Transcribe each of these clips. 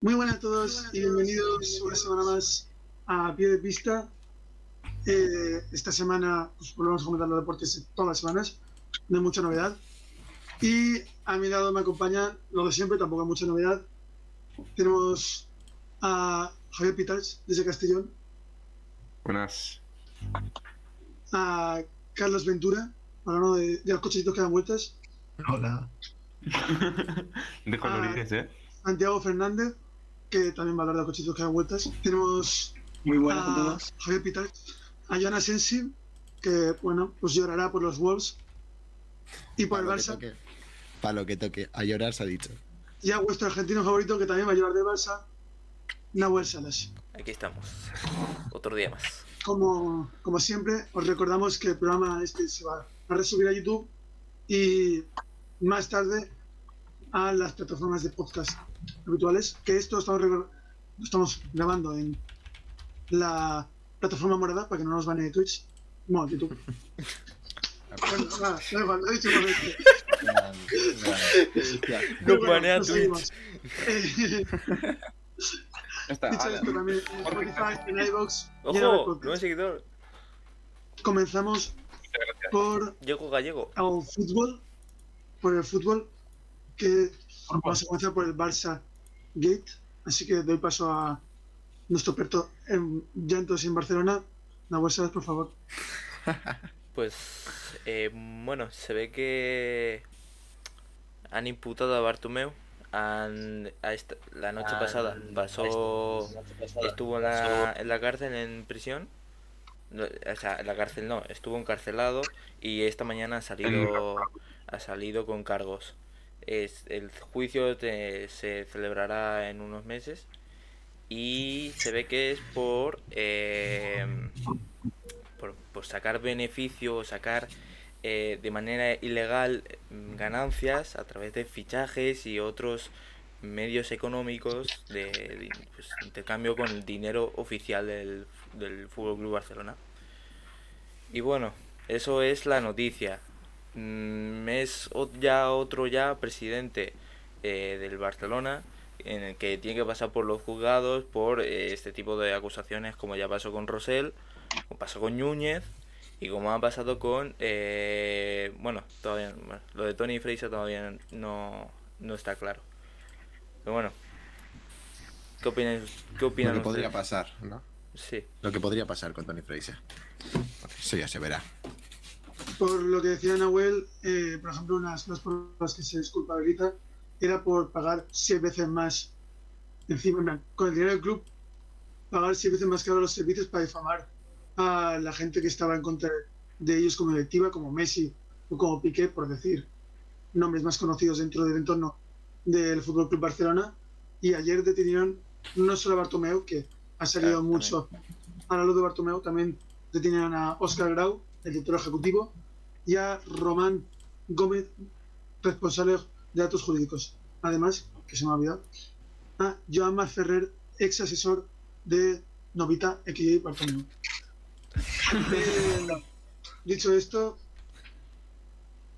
Muy buenas a todos y bienvenidos una semana más a Pie de Pista. Eh, esta semana pues, volvemos a comentar los deportes todas las semanas, no hay mucha novedad. Y a mi lado me acompaña lo de siempre, tampoco hay mucha novedad. Tenemos a Javier Pitas desde Castellón, Buenas. a Carlos Ventura, hablando de, de los cochecitos que dan vueltas, Hola. De colorines, ¿eh? Santiago Fernández, que también va a hablar de los cochecitos que dan vueltas. Tenemos Muy buenas a. Javier Pitas, a Joana Sensi, que bueno, pues llorará por los Wolves y por el lo que Barça. Para lo que toque. A llorar se ha dicho. Y a vuestro argentino favorito, que también va a llorar del Barça, Nahuel Salas. Aquí estamos. Otro día más. Como, como siempre, os recordamos que el programa este se va a resubir a YouTube y más tarde a las plataformas de podcast habituales. Que esto estamos, grabando en la plataforma morada para que no nos banee Twitch. No, YouTube. bueno, nada, da igual, lo he dicho correcto. No Bueno, banea nos Twitch. seguimos. Eh, Está, Dicho ala. esto también en Spotify, en iVoox y en Apple ¡Ojo! Nuevo seguidor. Comenzamos por Gallego. el fútbol, por el fútbol, que vamos a comenzar por el Barça Gate, así que doy paso a nuestro experto en llantos en Barcelona, Nahuel Salas, por favor. Pues, eh, bueno, se ve que han imputado a Bartomeu. Han, a esta- la noche pasada pasó, estuvo en la, en la cárcel, en prisión. O sea, en la cárcel no, estuvo encarcelado y esta mañana ha salido, ha salido con cargos. El juicio se celebrará en unos meses y se ve que es por, eh, por, sacar beneficio o sacar eh, de manera ilegal mm, ganancias a través de fichajes y otros medios económicos de, de, pues, intercambio con el dinero oficial del, del Fútbol Club Barcelona. Y bueno, eso es la noticia. Mm, es ya otro ya presidente eh, del Barcelona en el que tiene que pasar por los juzgados por eh, este tipo de acusaciones como ya pasó con Rosell, como pasó con Núñez y como ha pasado con eh, bueno todavía bueno, lo de Tony Fraser todavía no, no está claro pero bueno qué opinan qué Lo opinan que podría pasar, ¿no? sí Lo que podría pasar con Tony Fraser. Eso ya se verá. Por lo que decía Nahuel, eh, por ejemplo, unas cosas por las que se desculpabiliza era por pagar seis veces más, encima, con el dinero del club, pagar seis veces más caro los servicios para difamar a la gente que estaba en contra de ellos como directiva, como Messi o como Piqué, por decir nombres más conocidos dentro del entorno del Fútbol Club Barcelona. Y ayer detenieron no solo a Bartomeu, que ha salido Claro, mucho a la luz de Bartomeu, también detenieron a Oscar Grau, el director ejecutivo, y a Román Gómez, responsable de datos jurídicos. Además, que se me ha olvidado, a Joan Ferrer, ex asesor de Novita XJ Bartomeu. Eh, dicho esto,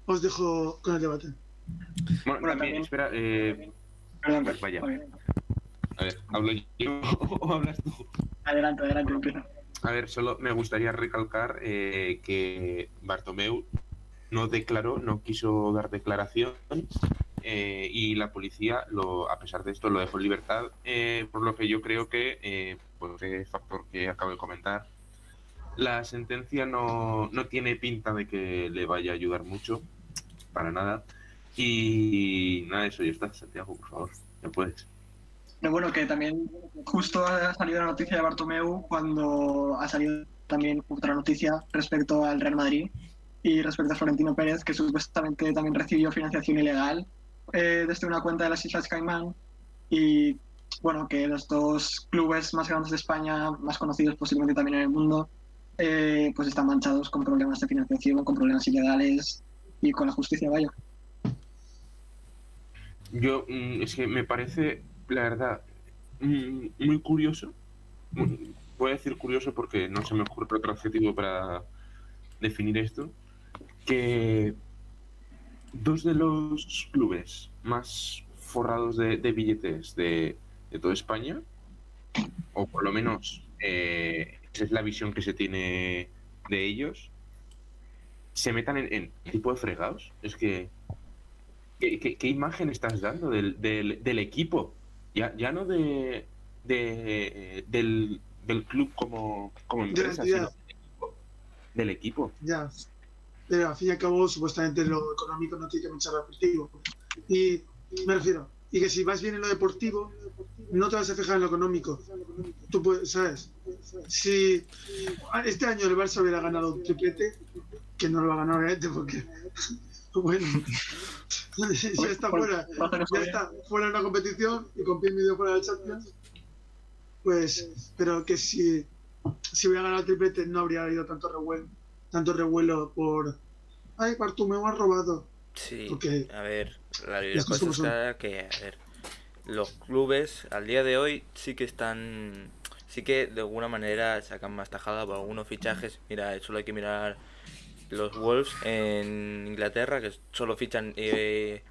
os dejo con el debate. Bueno, Bueno, también, también- espera, eh, Perdón, vaya. A ver, ¿hablo yo o hablas tú? Adelante, adelante, empieza. A ver, solo me gustaría recalcar eh, que Bartomeu no declaró, no quiso dar declaración eh, y la policía, lo, a pesar de esto, lo dejó en libertad, eh, por lo que yo creo que, eh, por ese factor que acabo de comentar, la sentencia no, no tiene pinta de que le vaya a ayudar mucho, para nada. Y nada, eso ya está, Santiago, por favor, ya puedes. Pero bueno, que también justo ha salido la noticia de Bartomeu cuando ha salido también otra noticia respecto al Real Madrid y respecto a Florentino Pérez, que supuestamente también recibió financiación ilegal eh, desde una cuenta de las Islas Caimán y bueno, que los dos clubes más grandes de España, más conocidos posiblemente también en el mundo, eh, pues están manchados con problemas de financiación, con problemas ilegales y con la justicia, vaya. Yo, mm, es que me parece, la verdad, mm, muy curioso. Voy a decir curioso porque no se me ocurre otro adjetivo para definir esto. Que dos de los clubes más forrados de, billetes de, de toda España, o por lo menos eh, esa es la visión que se tiene de ellos, se metan en, en tipo de fregados. Es que, ¿qué, imagen estás dando del, del equipo? Ya, ya no de, de del, del club como, como empresa, sino del equipo. Ya. Pero al fin y al cabo, supuestamente lo económico no tiene que pensar lo deportivo. Y me refiero, y que si vas bien en lo deportivo, no te vas a fijar en lo económico. Tú puedes, ¿sabes? Si este año el Barça hubiera ganado un triplete, que no lo va a ganar obviamente porque, bueno, ya está fuera, ya está fuera de una competición y con pie y medio fuera del Champions, pues, pero que si, si hubiera ganado el triplete no habría habido tanto revuelo, tanto revuelo por, ay, Bartomeu ha robado. Sí, Porque a ver, la, la cosa es que, a ver, los clubes al día de hoy sí que están, sí que de alguna manera sacan más tajada por algunos fichajes. Mira, solo hay que mirar los Wolves en Inglaterra, que solo fichan eh,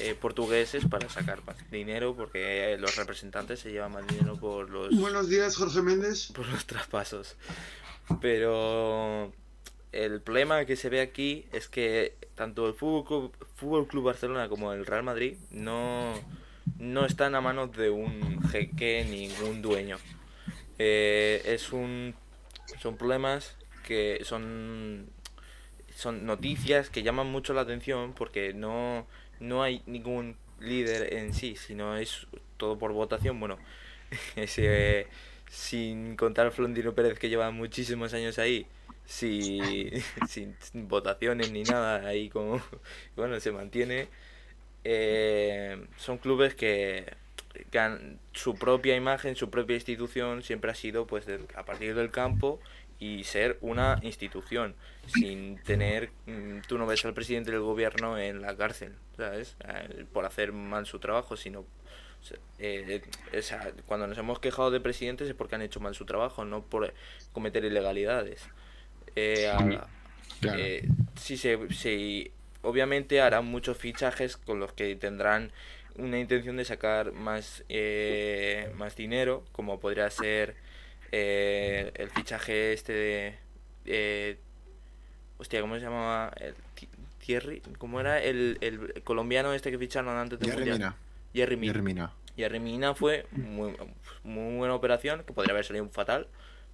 eh, portugueses para sacar más dinero, porque los representantes se llevan más dinero por los Buenos días, Jorge Méndez. por los traspasos. Pero el problema que se ve aquí es que tanto el Fútbol Club, Fútbol Club Barcelona como el Real Madrid no, no están a manos de un jeque ningún dueño. Eh, es un son problemas que son son noticias que llaman mucho la atención porque no no hay ningún líder en sí, sino es todo por votación. Bueno, ese, sin contar a Florentino Pérez que lleva muchísimos años ahí, si- sin, votaciones ni nada, ahí como, bueno, se mantiene. Eh, son clubes que, que su propia imagen, su propia institución siempre ha sido pues a partir del campo y ser una institución sin tener mm, tú no ves al presidente del gobierno en la cárcel sabes Eh, por hacer mal su trabajo sino eh, eh, o sea, cuando nos hemos quejado de presidentes es porque han hecho mal su trabajo no por cometer ilegalidades Eh, a- Claro. eh, sí, se, sí, obviamente harán muchos fichajes con los que tendrán una intención de sacar más, eh, más dinero, como podría ser eh, el fichaje este de... eh, hostia, ¿cómo se llamaba? El, Thierry, ¿cómo era? El, el colombiano este que ficharon antes del Jerry. Mina. Jerry Mina. Jerry Mina. Jerry Mina fue muy, muy buena operación, que podría haber salido fatal,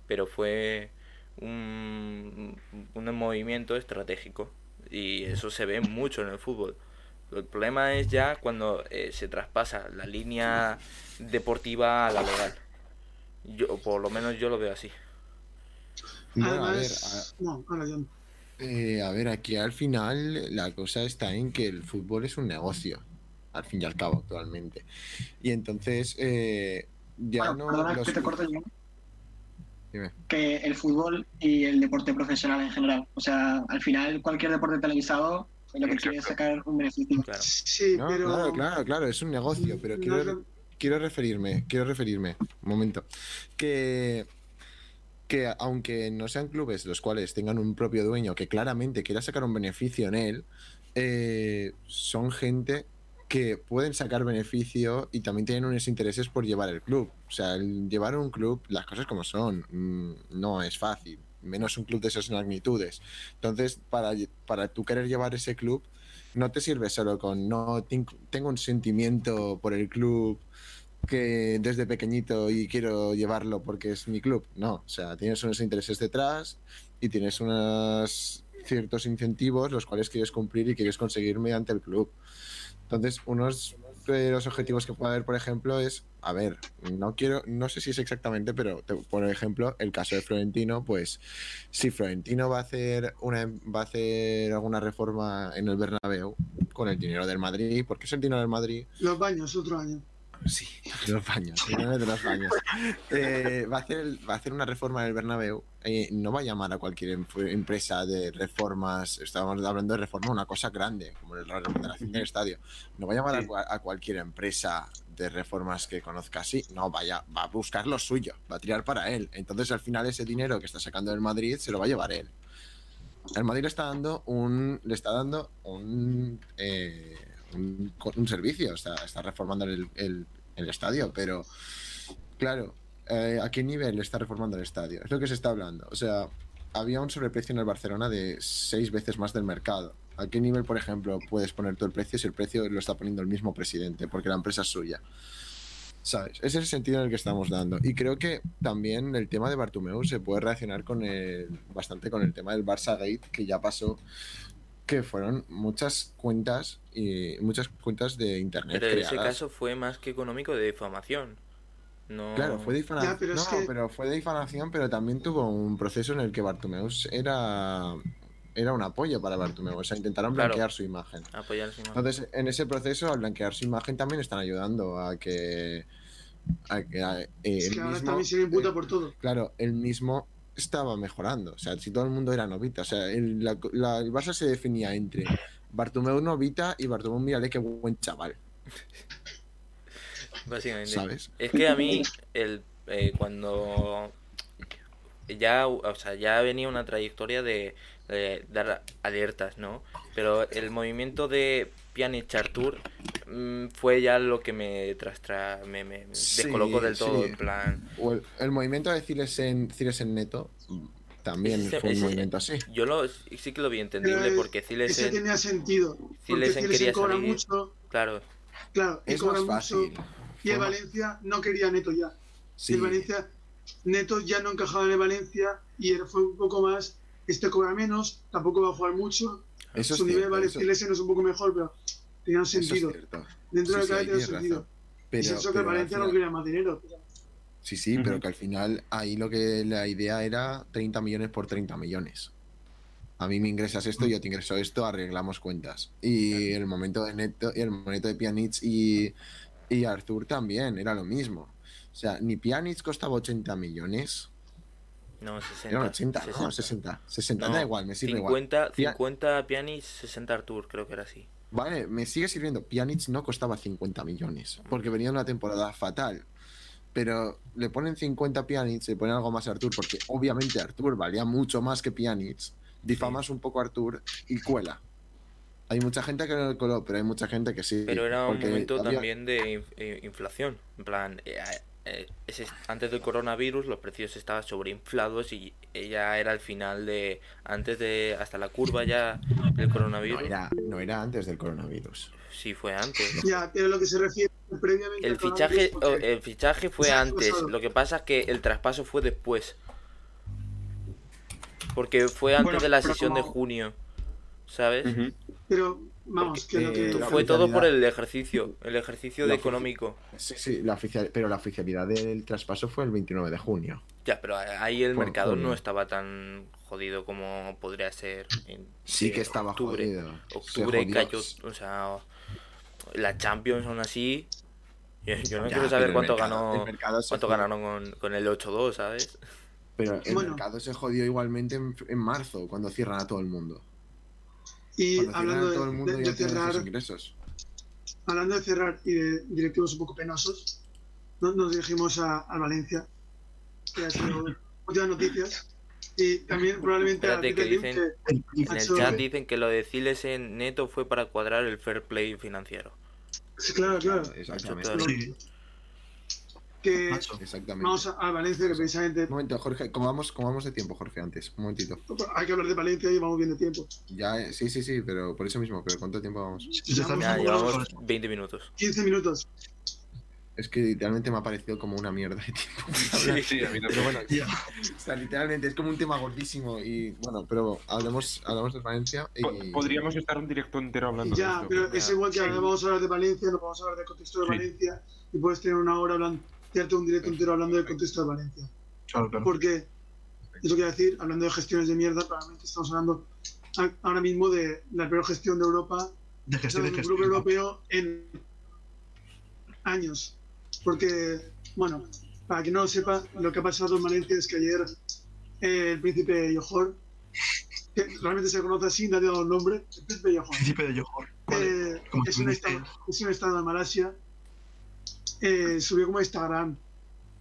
pero fue un, un movimiento estratégico. Y eso se ve mucho en el fútbol. El problema es ya cuando eh, se traspasa la línea deportiva a la legal. Yo, por lo menos yo lo veo así. Bueno, a ver, Además, no, ahora ya no. Eh, a ver, aquí al final la cosa está en que el fútbol es un negocio, al fin y al cabo, actualmente. Y entonces, eh, ya Bueno, no. perdona los- que te corte yo. Dime. Que el fútbol y el deporte profesional en general. O sea, al final cualquier deporte televisado lo que quiere es sacar un beneficio. Claro. Sí, No, pero. claro, claro, claro, es un negocio, pero quiero, no quiero referirme, quiero referirme, un momento, que, que aunque no sean clubes los cuales tengan un propio dueño que claramente quiera sacar un beneficio en él, eh, son gente que pueden sacar beneficio y también tienen unos intereses por llevar el club. O sea, el llevar un club, las cosas como son, mm, no es fácil, menos un club de esas magnitudes. Entonces, para, para tú querer llevar ese club, no te sirve solo con no ten- tengo un sentimiento por el club que desde pequeñito y quiero llevarlo porque es mi club. No, o sea, tienes unos intereses detrás y tienes unos ciertos incentivos los cuales quieres cumplir y quieres conseguir mediante el club. Entonces, unos de los objetivos que puede haber, por ejemplo, es, a ver, no quiero, no sé si es exactamente, pero por ejemplo, el caso de Florentino, pues si Florentino va a hacer una va a hacer alguna reforma en el Bernabéu con el dinero del Madrid, porque es el dinero del Madrid, Los baños, otro año. Sí, los baños, de los baños. Eh, va, a hacer, va a hacer una reforma en el Bernabéu. eh, no va a llamar a cualquier em- empresa de reformas. Estábamos hablando de reforma, una cosa grande, como la remodelación del estadio. No va a llamar Sí. a, cualquier empresa de reformas que conozca así. No, vaya, va a buscar lo suyo, va a tirar para él. Entonces, al final, ese dinero que está sacando del Madrid se lo va a llevar él. El Madrid le está dando un. Le está dando un. eh, un, un servicio. Está, está reformando el, el- estadio, pero claro, eh, ¿a qué nivel está reformando el estadio? Es lo que se está hablando. O sea, había un sobreprecio en el Barcelona de seis veces más del mercado. ¿A qué nivel, por ejemplo, puedes poner tú el precio si el precio lo está poniendo el mismo presidente, porque la empresa es suya? ¿Sabes? Es el sentido en el que estamos dando. Y creo que también el tema de Bartomeu se puede relacionar con el, bastante con el tema del Barça Gate, que ya pasó, que fueron muchas cuentas y muchas cuentas de internet. Pero en ese creadas. caso fue más que económico de difamación. No... Claro, fue difamación. Pero no, es que- pero fue de difamación, pero también tuvo un proceso en el que Bartomeu era, era un apoyo para Bartomeu. O sea, intentaron Claro. blanquear su imagen. Apoyar su imagen. Entonces, en ese proceso, al blanquear su imagen, también están ayudando a que. A que a- eh, Es que ahora mismo, también se le imputa eh, por todo. Claro, él mismo estaba mejorando. O sea, si todo el mundo era novita. O sea, el, la- la- el Barça se definía entre Bartomeu novita y Bartomeu, mírale qué buen chaval. Básicamente. ¿Sabes? Es que a mí, el, eh, cuando ya, o sea, ya venía una trayectoria de, de dar alertas, ¿no? Pero el movimiento de Pjanic Artur mm, fue ya lo que me trastra, me, me me Sí, descolocó del todo, sí. en plan. O el, el movimiento de Cilesen, Cilesen Neto mm, también Ese- fue un ese- movimiento así. Yo lo, sí que lo vi entendible Pero, eh, porque Ese Cilesen, tenía sentido. Porque Cilesen Cilesen quería cobra salir. mucho, claro, claro, y Es cobra más mucho. fácil. Y el Valencia no quería Neto ya. Sí, El Valencia, Neto ya no encajaba en el Valencia y era- fue un poco más. Este cobra menos, tampoco va a jugar mucho. Eso es Su nivel cierto, vale, eso- Cilesen es un poco mejor, pero tenía un eso es sentido. cierto. Dentro Sí, de sí, cada tiene tienes sentido. y Pero, es eso que el Valencia no final- quería más dinero. Sí, sí, Ujú. pero que al final ahí lo que la idea era 30 millones por 30 millones. A mí me ingresas esto, yo te ingreso esto, arreglamos cuentas. Y el momento de Neto, y el momento de Pjanic y, y Arthur también, era lo mismo. O sea, ni Pjanic costaba 80 millones. No, 60. Eran 80, no, 60. 60, No, da igual, me sirve 50, igual. Pia- 50 Pjanic, 60 Artur, creo que era así. Vale, me sigue sirviendo. Pjanic no costaba 50 millones, porque venía una temporada fatal. Pero le ponen 50 a Pjanic, le ponen algo más a Artur, porque obviamente Artur valía mucho más que Pjanic. Difamas un poco a Artur y cuela. Hay mucha gente que no le coló, pero hay mucha gente que sí. Pero era un momento había- también de eh, inflación. En plan, eh, ese- antes del coronavirus los precios estaban sobreinflados y ya era el final de. Antes de. Hasta la curva ya del No coronavirus. era, no era antes del coronavirus. Sí, fue antes. Ya, pero lo que se refiere previamente. El al fichaje, porque- el fichaje fue antes. pasado. Lo que pasa es que el traspaso fue después. Porque fue antes Bueno, de la sesión de junio. ¿Sabes? Pero, vamos, que lo que. Eh, Fue todo por el ejercicio. El ejercicio de económico. Sí, sí, la oficial, pero la oficialidad del traspaso fue el 29 de junio. Ya, pero ahí el Por mercado junio. no estaba tan jodido como podría ser en Sí que estaba octubre. jodido. Octubre cayó, o sea, la Champions aún así. Yo, yo no Ya, quiero saber cuánto mercado- ganó, cuánto jodió. ganaron con, con el 8-2, ¿sabes? Pero el Bueno. mercado se jodió igualmente en, en marzo, cuando cierran a todo el mundo. Y Cuando hablando a todo el de, mundo de- ya de tienen cerrar, esos ingresos. hablando de cerrar y de directivos un poco penosos, no- nos dirigimos a, a Valencia, que ha sido últimas noticias. Y también probablemente a Espérate, que dicen- que- En el chat dicen que lo de Ciles en neto fue para cuadrar el fair play financiero. sí, claro, claro. Exactamente. Sí, Que macho. Exactamente. vamos a, a Valencia, que precisamente Un momento, Jorge, ¿cómo vamos, de tiempo, Jorge? Antes, un momentito. hay que hablar de Valencia y vamos bien de tiempo. Ya, eh, sí, sí, sí, pero por eso mismo, pero ¿cuánto tiempo vamos? Ya llevamos con esto. 20 minutos. 15 minutos. Es que literalmente me ha parecido como una mierda de tiempo. Sí, sí, a mí Pero también. bueno, Ya. o sea, literalmente es como un tema gordísimo y bueno, pero hablemos, hablamos de Valencia y... Podríamos estar un directo entero hablando de Ya, esto. pero es igual que Sí. ahora vamos a hablar de Valencia, no vamos a hablar del contexto de Sí. Valencia y puedes tener una hora hablando, hacerte un directo entero hablando del contexto de Valencia. Claro, claro. Porque, es lo que iba a decir, hablando de gestiones de mierda, probablemente estamos hablando ahora mismo de la peor gestión de Europa, De gestión de gestión. grupo europeo en años. Porque, bueno, para quien no lo sepa, lo que ha pasado en Valencia es que ayer eh, el príncipe Johor, que realmente se conoce así, nadie ha dado el nombre, el príncipe Johor, Príncipe de Johor. Vale. eh, es, un estado, es un estado de Malasia, eh, subió como a Instagram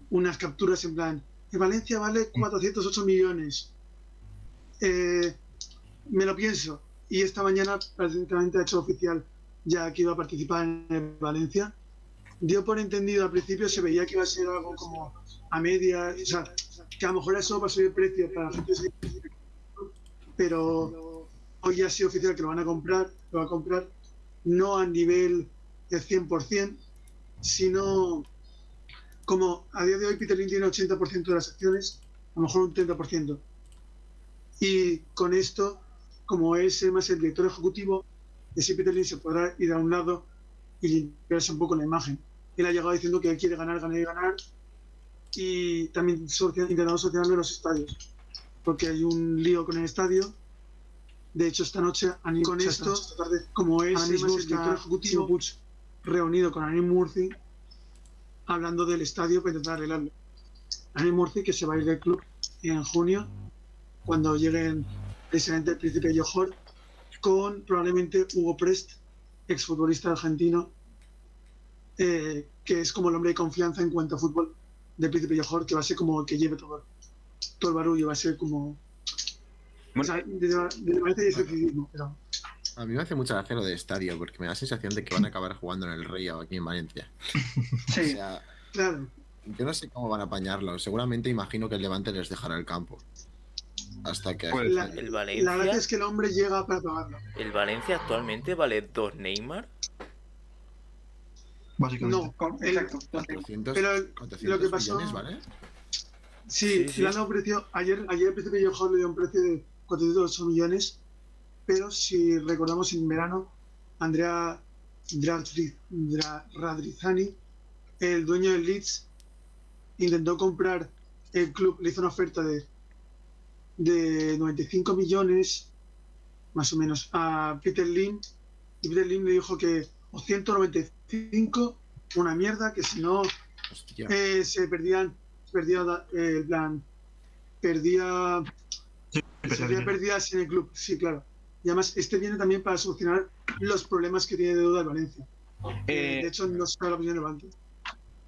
unas capturas en plan, que Valencia vale 408 millones. Eh, me lo pienso. Y esta mañana prácticamente ha hecho oficial ya que iba a participar en Valencia. dio por entendido al principio, se veía que iba a ser algo como a media, o sea, que a lo mejor eso va a subir el precio para la gente, pero hoy ya ha sido oficial que lo van a comprar, lo va a comprar no a nivel del 100%, sino como a día de hoy Peter Lynn tiene 80% de las acciones, a lo mejor un 30%. Y con esto, como es más el director ejecutivo, ese Peter Lynn se podrá ir a un lado y limpiarse un poco la imagen. Él ha llegado diciendo que él quiere ganar, ganar y ganar, y también intentando solucionar los estadios, porque hay un lío con el estadio. De hecho, esta noche, con esto, como es el director ejecutivo, reunido con Annie Murphy, hablando del estadio para intentar arreglarlo. Annie Murphy, que se va a ir del club en junio, cuando lleguen presidente el príncipe Johor, con probablemente Hugo Prest, exfutbolista argentino, eh, que es como el hombre de confianza en cuanto a fútbol del príncipe Johor, que va a ser como el que lleve todo, todo el barullo, va a ser como... O sea, de, pero... A mí me hace mucha gracia lo de estadio, porque me da la sensación de que van a acabar jugando en el Rey o aquí en Valencia. Sí, o sea, claro. Yo no sé cómo van a apañarlo. Seguramente imagino que el Levante les dejará el campo. Hasta que. Pues, la, el Valencia, la verdad es que el hombre llega para pagarlo. ¿El Valencia actualmente vale dos Neymar? Básicamente. No, exacto. 400, pero lo que pasó. Millones, ¿vale? Sí, sí, le han ofrecido. Ayer, ayer el príncipe Johor le dio un precio de 408 millones pero si recordamos en verano, Andrea Radrizani, el dueño del Leeds, intentó comprar el club, le hizo una oferta de, de 95 millones, más o menos, a Peter Lim, y Peter Lim le dijo que o 195, una mierda, que si no eh, se perdían, perdía eh, el plan, perdía, se perdía sin el club, sí, claro. Y además, este viene también para solucionar los problemas que tiene de deuda el Valencia. Eh, de hecho, no se la opinión del banco.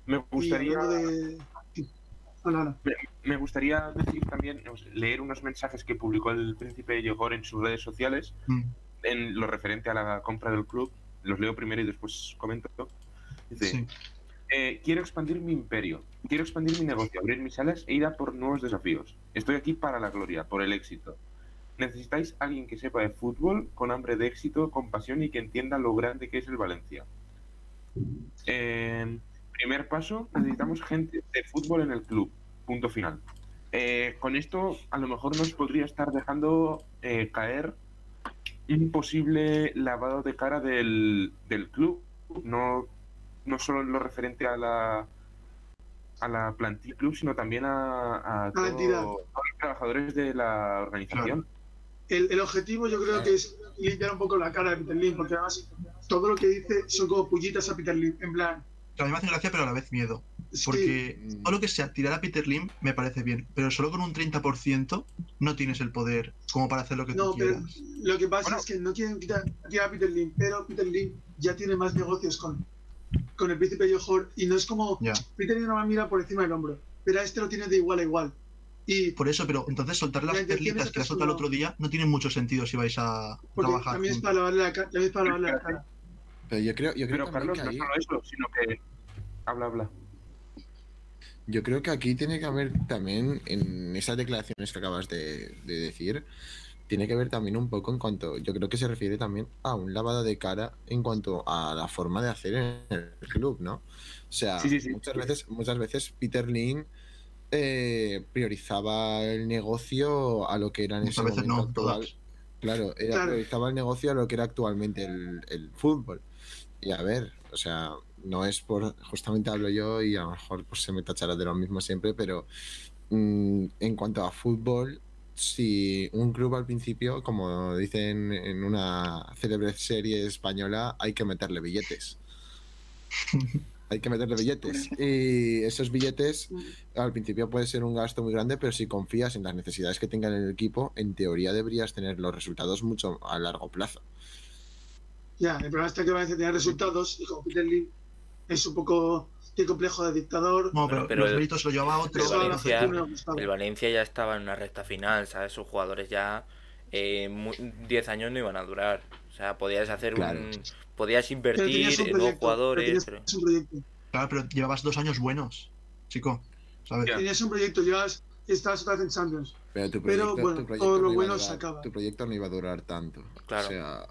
Me gustaría. Me, gustaría decir también, leer unos mensajes que publicó el príncipe de Yogor en sus redes sociales, mm. en lo referente a la compra del club. Los leo primero y después comento. Dice: eh, Quiero expandir mi imperio, quiero expandir mi negocio, abrir mis alas e ir a por nuevos desafíos. Estoy aquí para la gloria, por el éxito. Necesitáis alguien que sepa de fútbol, con hambre de éxito, con pasión y que entienda lo grande que es el Valencia. Eh, primer paso, necesitamos gente de fútbol en el club. Punto final. Eh, con esto, a lo mejor nos podría estar dejando eh, caer un posible lavado de cara del, club. No, no solo en lo referente a la a la plantilla club, sino también a, todos los trabajadores de la organización el, objetivo yo creo que es limpiar un poco la cara de Peter Lim, porque además todo lo que dice son como pullitas a Peter Lim, en plan... a mí me hace gracia, pero a la vez miedo. Porque todo lo que sea tirar a Peter Lim me parece bien, pero solo con un 30% no tienes el poder como para hacer lo que tú quieras. lo que pasa es que no quieren quitar, a Peter Lim, pero Peter Lim ya tiene más negocios con, con el príncipe Johor y no es como Peter Lim no va a mirar por encima del hombro, pero a este lo tiene de igual a igual. Por eso, pero entonces soltar las perlitas que has soltado el otro día no tiene mucho sentido si vais a trabajar. También es para lavarle la, cara, es para lavarle la cara. Pero yo creo, yo creo pero Carlos, no solo eso, sino que. Habla, habla. Yo creo que aquí tiene que haber también, en esas declaraciones que acabas de, decir, tiene que ver también un poco en cuanto, yo creo que se refiere también a un lavado de cara en cuanto a la forma de hacer en el club, ¿no? O sea, muchas veces, muchas veces Peter Lin eh, priorizaba el negocio a lo que era en ese momento actual. Claro, era, priorizaba el negocio a lo que era actualmente el, fútbol. Y a ver, o sea, no es por. Justamente hablo yo y a lo mejor pues, se me tachará de lo mismo siempre, pero mm, en cuanto a fútbol, si un club al principio, como dicen en una célebre serie española, hay que meterle billetes. hay que meterle billetes. Y esos billetes al principio puede ser un gasto muy grande, pero si confías en las necesidades que tengan en el equipo, en teoría deberías tener los resultados mucho a largo plazo. Ya, el problema está que Valencia tener resultados y como Peter Lee es un poco tiene complejo de dictador. No, pero, los méritos lo llevaba otro. El Valencia, el Valencia ya estaba en una recta final, ¿sabes? Sus jugadores ya 10 eh, años no iban a durar. O sea, podías hacer un podías invertir en nuevos jugadores. Claro, pero llevabas dos años buenos, chico. ¿sabes? Tenías un proyecto, llevas, estabas otra vez en Champions. Pero, tu Pero, proyecto, bueno, tu proyecto todo lo no iba a bueno durar- se acaba. Tu proyecto no iba a durar tanto. Claro. O sea,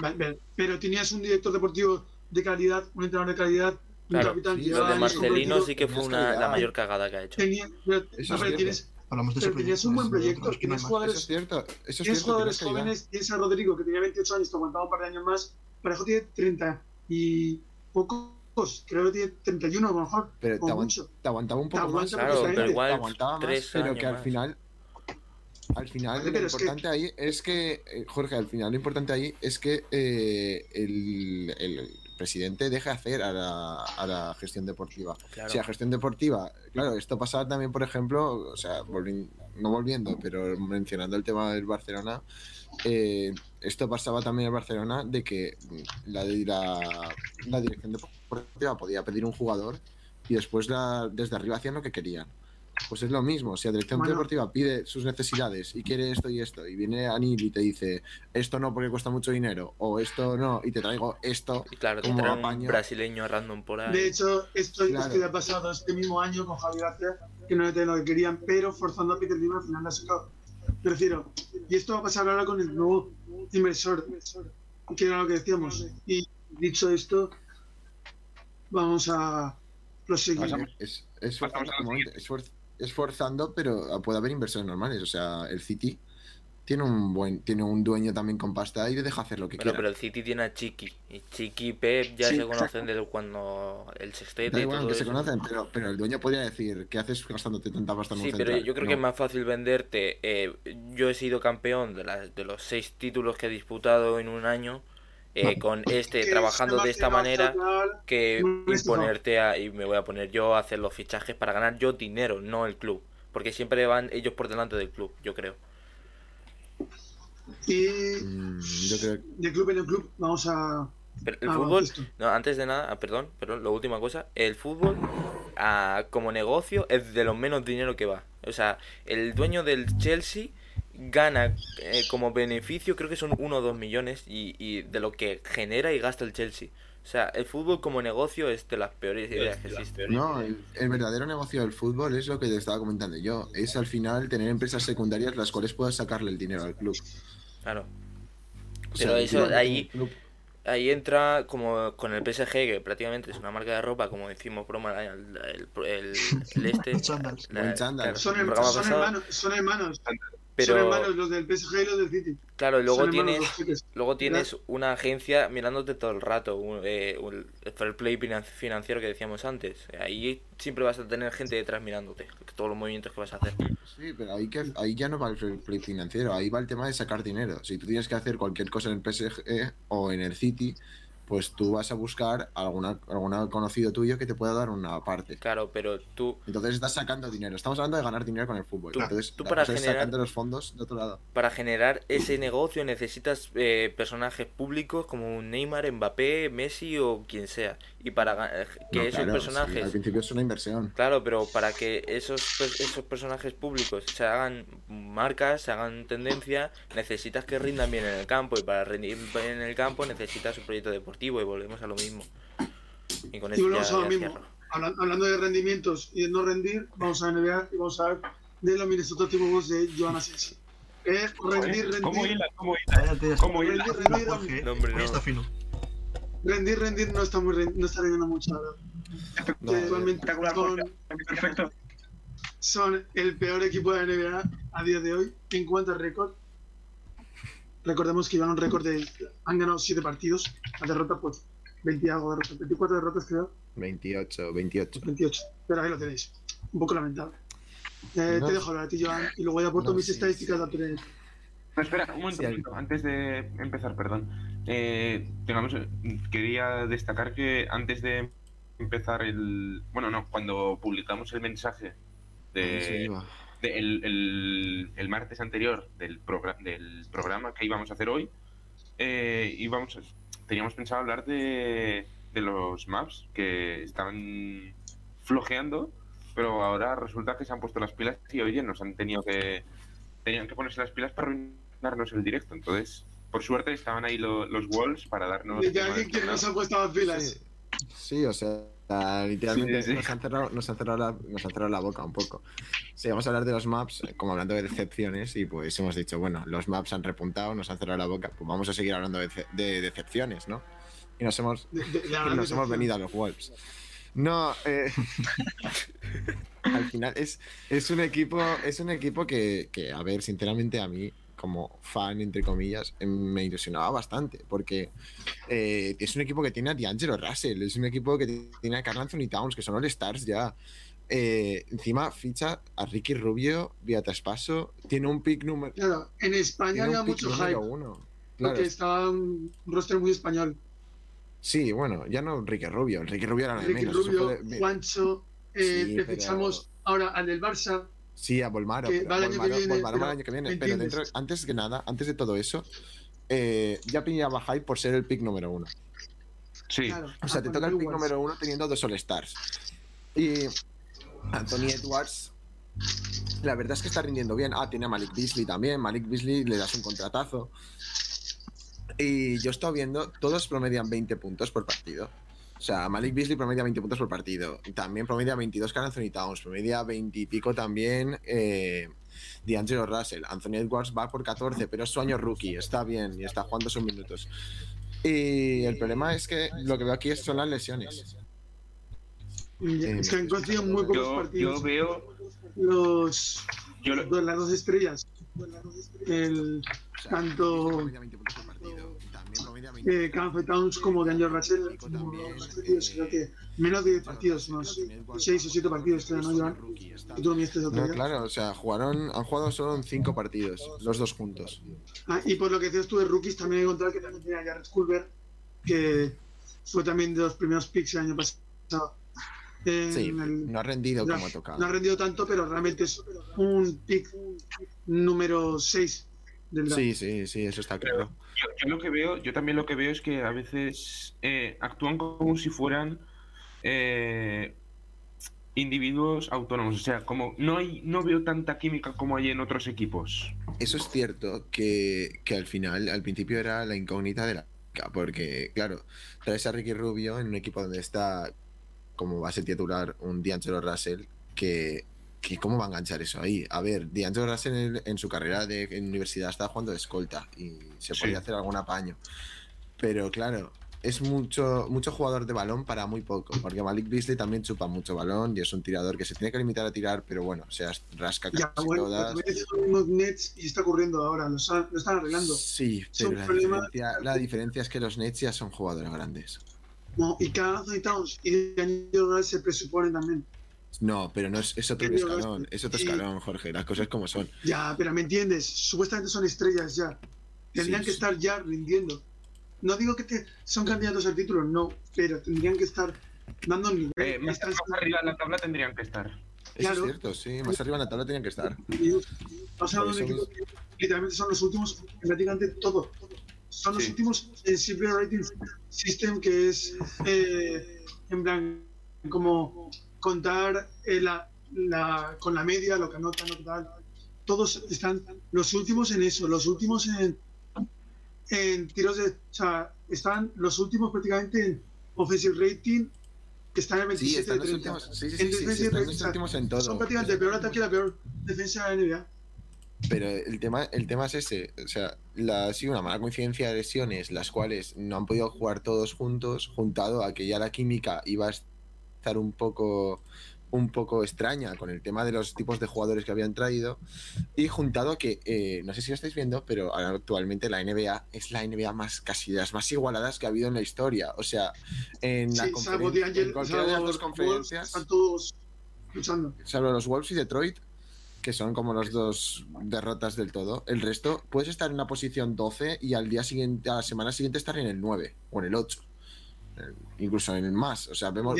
Vale, vale. Pero tenías un director deportivo de calidad, un entrenador de calidad, un Claro, capitán. sí, que lo de Marcelino sí que fue tenías una, la mayor cagada que ha hecho. Tenía, pero, pero cierto. tienes, Hablamos de ese pero tenías un buen proyecto. otro, es que no hay Tienes jugadores, eso es cierto. Eso es tienes cierto. jugadores tienes jóvenes. Tienes a Rodrigo, que tenía 28 años, te aguantaba un par de años más. Parejo tiene 30 y pocos. Creo que tiene 31 a lo mejor. Pero te, aguant- mucho. te aguantaba un poco Te más. Claro, pero igual te aguantaba más, pero que al final al final Vale, lo pero es que- importante ahí es que eh, Jorge al final lo importante ahí es que eh, el, el presidente deje hacer a la, a la gestión deportiva Claro. si a gestión deportiva claro esto pasaba también por ejemplo o sea volvi- no volviendo pero mencionando el tema del Barcelona eh, esto pasaba también en Barcelona de que la, la, la dirección deportiva podía pedir un jugador y después la, desde arriba hacían lo que querían. Pues es lo mismo, si la dirección Bueno. deportiva pide sus necesidades y quiere esto y esto, y viene Anil y te dice esto no porque cuesta mucho dinero, o esto no, y te traigo esto, Y claro, te como un apaño. brasileño random por ahí. De hecho, esto, Claro. esto ya ha pasado este mismo año con Javi Gracia, que no tienen lo que querían, pero forzando a Peter Lim al final la ha sacado. Me refiero, y esto va a pasar ahora con el nuevo inversor, que era lo que decíamos. Y dicho esto, vamos a proseguir. Es, es, forzando, forzando, pero puede haber inversores normales. O sea, el City tiene un buen, tiene un dueño también con pasta y le deja hacer lo que Bueno, quiera. pero el City tiene a Chiqui. Y Chiqui y Pep ya Sí, se exacto. conocen desde cuando el sextete Da y igual todo que se conocen, pero, pero el dueño podría decir, ¿qué haces gastándote tanta pasta en un Sí, pero central? yo creo No. que es más fácil venderte. eh, yo he sido campeón de, las de los seis títulos que he disputado en un año. eh, con este trabajando de esta manera que imponerte a, y me voy a poner yo a hacer los fichajes para ganar yo dinero, no el club. Porque siempre van ellos por delante del club, yo creo. Y Mm, yo creo de club en el club, vamos a. Pero el fútbol, no, antes de nada, ah, perdón, perdón, la última cosa, el fútbol ah, como negocio es de los menos dinero que va. O sea, el dueño del Chelsea gana eh, como beneficio, creo que son 1 o 2 millones y, y de lo que genera y gasta el Chelsea. O sea, el fútbol como negocio es de las peores ideas que existen. No, el, el verdadero negocio del fútbol es lo que te estaba comentando yo. Es al final tener empresas secundarias las cuales puedas sacarle el dinero al club. Claro. O Pero sea, eso ahí- Ahí entra como con el PSG, que prácticamente es una marca de ropa, como decimos broma, el, el, el- el este. La- Son, son hermanos, son hermanos. Pero Son hermanos los del PSG y los del City. claro, luego son tienes luego tienes una agencia mirándote todo el rato, un, eh, un- el fair play finan- financiero que decíamos antes. Ahí siempre vas a tener gente detrás mirándote, todos los movimientos que vas a hacer. Sí, pero ahí, que, ahí ya no va el fair play financiero, ahí va el tema de sacar dinero. Si tú tienes que hacer cualquier cosa en el PSG o en el City, pues tú vas a buscar alguna, alguna conocido tuyo que te pueda dar una parte. Claro, pero tú Entonces estás sacando dinero. Estamos hablando de ganar dinero con el fútbol. Tú- Entonces, tú para generar- sacando los fondos de otro lado. para generar ese negocio necesitas eh, personajes públicos como Neymar, Mbappé, Messi o quien sea. Y para eh, que No, esos claro, sí, personajes al principio es una inversión. Claro, pero para que esos, esos personajes públicos se hagan marcas, se hagan tendencia, necesitas que rindan bien en el campo. Y para rendir bien en el campo necesitas un proyecto deportivo y volvemos a lo mismo. Y con Y eso volvemos ya, a lo ya mismo. cierro. Hablan- hablando de rendimientos y de no rendir, vamos a NBA y vamos a ver de los Minnesota Timberwolves de Joan Asensio. Es rendir, rendir, ¿Cómo hila? ¿Cómo hila? ¿Cómo está. hila? rendir, rendir, Jorge, No, está fino. rendir, rendir, no está muy no está rendiendo mucho, la verdad. No, Que actualmente Espectacular, son. Perfecto. son el peor equipo de la NBA a día de hoy en cuanto a récord. Recordemos que llevan un récord de. Han ganado 7 partidos. La derrota, pues 20 y algo derrotas. 24 derrotas, creo. 28, 28. 28. Pero ahí lo tenéis. Un poco lamentable. Eh, No. te dejo hablar a ti, Joan, y luego ya aporto No, mis sí, estadísticas sí. a tener. No, espera, un Sí, momento, antes de empezar, perdón. Eh, tengamos, quería destacar que antes de empezar el... Bueno, no, cuando publicamos el mensaje de. De- el, el- el martes anterior del, progra- del programa que íbamos a hacer hoy, eh, íbamos, teníamos pensado hablar de, de los maps que estaban flojeando, pero ahora resulta que se han puesto las pilas y oye, nos han tenido que tenían que ponerse las pilas para arruinarnos el directo. Entonces, por suerte estaban ahí lo- los walls para darnos. De que alguien que no se ha puesto las pilas. Sí, sí, o sea, literalmente Nos, han cerrado, nos, han cerrado la, nos han cerrado la boca un poco. Si vamos a hablar de los maps, como hablando de decepciones, y pues hemos dicho, bueno, los maps han repuntado, nos han cerrado la boca, pues vamos a seguir hablando de, de decepciones, ¿no? Y nos hemos, nos hemos venido a los Wolves. No, eh, al final es, es un equipo, es un equipo que, que, a ver, sinceramente a mí como fan, entre comillas, em, me ilusionaba bastante, porque eh, es un equipo que tiene a D'Angelo Russell, es un equipo que tiene a Carl Anthony Towns, que son All Stars ya. Eh, encima ficha a Ricky Rubio vía traspaso, tiene un pick número. Claro, en España había mucho hype. Uno. Claro. Porque estaba un roster muy español. Sí, bueno, ya no Ricky Rubio, Ricky Rubio era la Ricky Rubio, Juancho, eh, fichamos ahora al del Barça, Sí, a Volmaro. Que va el año que viene, el año que viene. Pero dentro, antes que nada, antes de todo eso, eh, ya pillaba hype por ser el pick número uno. Sí. O sea, te toca el pick número uno teniendo dos All-Stars. Y Anthony Edwards, la verdad es que está rindiendo bien. Ah, tiene a Malik Beasley también. Malik Beasley le das un contratazo. Y yo he estado viendo, todos promedian 20 puntos por partido. O sea, Malik Beasley promedia 20 puntos por partido. También promedia 22 Carl Anthony Towns. Promedia 20 y pico también eh, D'Angelo Russell. Anthony Edwards va por 14, pero es su año rookie. Está bien y está jugando sus minutos. Y el problema es que lo que veo aquí son las lesiones. Es que han conseguido muy pocos partidos. Yo veo los, las dos estrellas. El, tanto eh, Towns como Daniel Rachel, creo que menos de partidos, unos 6 o 7 partidos que no llevan. No, claro, o sea, jugaron, han jugado solo en 5 partidos, los dos juntos. Ah, y por lo que decías tú de rookies, también he encontrado que también tenía Jared Culver, que fue también de los primeros picks el año pasado. sí, no ha rendido como ha tocado. No ha rendido tanto, pero realmente es un pick número 6 Sí, sí, sí, eso está claro. Yo, lo que veo, yo también lo que veo es que a veces eh, actúan como si fueran eh, individuos autónomos. O sea, como no hay, no veo tanta química como hay en otros equipos. Eso es cierto, que, que al final, al principio era la incógnita de la porque, claro, traes a Ricky Rubio en un equipo donde está como base titular un D'Angelo Russell que ¿cómo va a enganchar eso ahí? A ver, D'Angelo Russell en, su carrera de universidad estaba jugando de escolta y se podía hacer algún apaño. Pero claro, es mucho, mucho jugador de balón para muy poco, porque Malik Beasley también chupa mucho balón y es un tirador que se tiene que limitar a tirar, pero bueno, se rasca casi ya, bueno, todas. Los Nets y está ocurriendo ahora, lo, están arreglando. Sí, pero la diferencia, la diferencia, es que los Nets ya son jugadores grandes. No, y cada Anthony Towns y Daniel se presuponen también. No, pero no es, otro escalón, es otro escalón, Jorge, las cosas como son. Ya, pero me entiendes, supuestamente son estrellas ya. Tendrían que estar ya rindiendo. No digo que te, son candidatos al título, no, pero tendrían que estar dando nivel. Eh, más arriba en la tabla tendrían que estar. Eso es cierto, sí, más arriba en la tabla tendrían que estar. literalmente son los últimos en prácticamente todo. Son los últimos en Simple Rating System, que es eh, en plan como contar eh, la, la, con la media, lo que anotan, lo que tal. Todos están los últimos en eso, los últimos en, en tiros de. O sea, están los últimos prácticamente en offensive rating, que están en 27 sí, de 30. sí, sí, en sí, los últimos en todo. Son prácticamente el peor ataque y la peor defensa de la NBA. Pero el tema, el tema es ese, o sea, la, ha sido una mala coincidencia de lesiones, las cuales no han podido jugar todos juntos, juntado a que ya la química iba a estar un poco un poco extraña con el tema de los tipos de jugadores que habían traído. Y juntado que eh, no sé si lo estáis viendo pero actualmente la NBA es la NBA más casi de las más igualadas que ha habido en la historia. O sea en la en cualquiera de las dos conferencias están todos luchando. salvo los Wolves y Detroit que son como las dos derrotas del todo el resto puedes estar en una posición 12 y al día siguiente a la semana siguiente estar en el 9 o en el 8 eh, incluso en el más. O sea vemos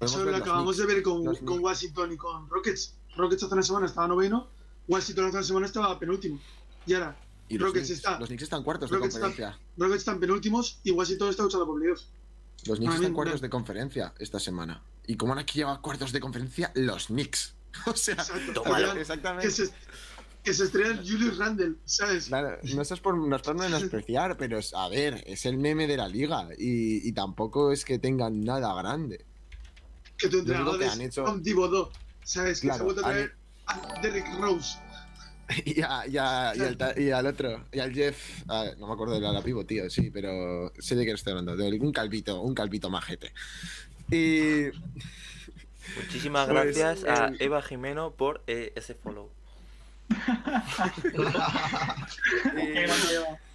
eso lo acabamos de ver con, con, Washington y con Rockets. Rockets hace una semana estaba noveno, Washington hace una semana estaba penúltimo. Y ahora, y Rockets los está. Los Knicks están cuartos de conferencia. Rockets están penúltimos y Washington está luchando por Dios. Los Knicks están cuartos de conferencia esta semana. ¿Y cómo han aquí llevado cuartos de conferencia? Los Knicks. O sea, exactamente. Que se, que se estrella Julius Randle, ¿sabes? Claro, no es por, no es por menospreciar, pero es, a ver, es el meme de la liga y, y tampoco es que tengan nada grande. Que tu entrenador es hecho... Tom Thibodeau, ¿sabes? Que se ha vuelto a traer a Derrick Rose. Y, a, y, a, y, al, otro, y al Jeff, no me acuerdo de la pivo, tío, sí, pero sé de qué estoy hablando, de un calvito, un calvito majete. Y. Muchísimas pues, gracias a Eva Jimeno por eh, ese follow.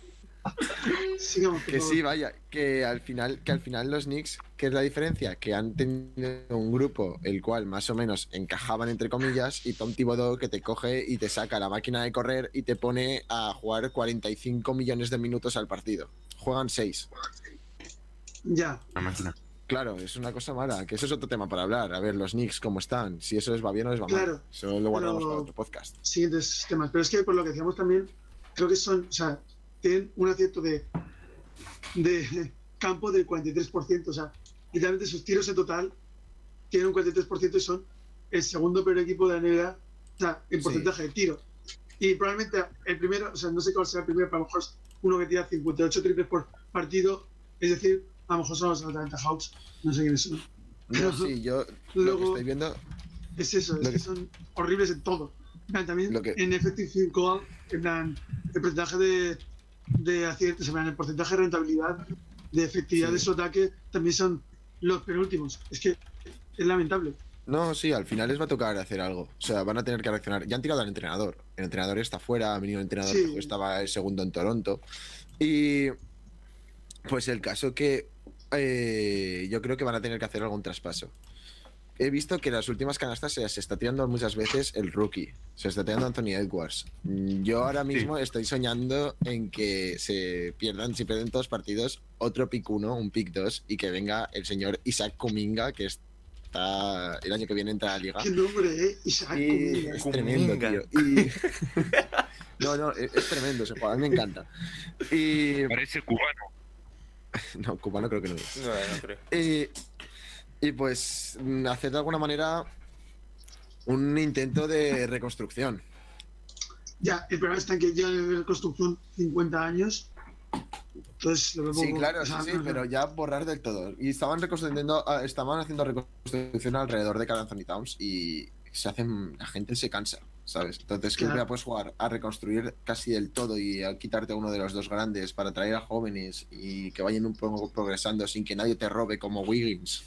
que sí, vaya, que al final, que al final los Knicks, ¿qué es la diferencia? Que han tenido un grupo el cual más o menos encajaban entre comillas y Tom Thibodeau que te coge y te saca la máquina de correr y te pone a jugar 45 millones de minutos al partido. Juegan 6. Ya. La máquina. Claro, es una cosa mala, que eso es otro tema para hablar. A ver, los Knicks, ¿cómo están? Si eso les va bien o les va mal. Eso lo guardamos para otro podcast. Siguientes temas. Pero es que por lo que decíamos también, creo que son, o sea, tienen un acierto de, de campo del 43%. O sea, literalmente sus tiros en total tienen un 43% y son el segundo peor equipo de la NBA o sea, en porcentaje de tiro. Y probablemente el primero, o sea, no sé cuál será el primero, pero a lo mejor es uno que tira 58 triples por partido, es decir, a lo mejor son los Atlanta Hawks, no sé quiénes son. No, sí, yo lo que estoy viendo. Es eso, es que, son horribles en todo. También en Effective Field Goal, en plan, el porcentaje de, de aciertos, en el porcentaje de rentabilidad, de efectividad de su ataque, también son los penúltimos. Es que es lamentable. No, sí, al final les va a tocar hacer algo. O sea, van a tener que reaccionar. Ya han tirado al entrenador. El entrenador está fuera, ha venido el entrenador que estaba el segundo en Toronto. Y pues el caso que eh, yo creo que van a tener que hacer algún traspaso. He visto que en las últimas canastas se, está tirando muchas veces el rookie. Se está tirando Anthony Edwards. Yo ahora mismo estoy soñando en que se pierdan, si pierden todos partidos, otro pick 1, un pick 2 y que venga el señor Isaac Kuminga, que está el año que viene entra a la liga. ¿Qué nombre, eh? Isaac Kuminga. Es tremendo, tío. Y... no, no, es, tremendo ese jugador, me encanta. Y... Parece cubano. no, cubano creo que no es. No, no creo. Y, pues hacer de alguna manera un intento de reconstrucción. Ya, el problema está en que ya en reconstrucción 50 años. Entonces lo Sí, claro, sí, sí, pero ya borrar del todo. Y estaban reconstruyendo, ah, estaban haciendo reconstrucción alrededor de Carl Anthony Towns y se hacen, la gente se cansa. ¿sabes? Entonces, que ya puedes jugar a reconstruir casi del todo y a quitarte a uno de los dos grandes para traer a jóvenes y que vayan un poco progresando sin que nadie te robe como Wiggins.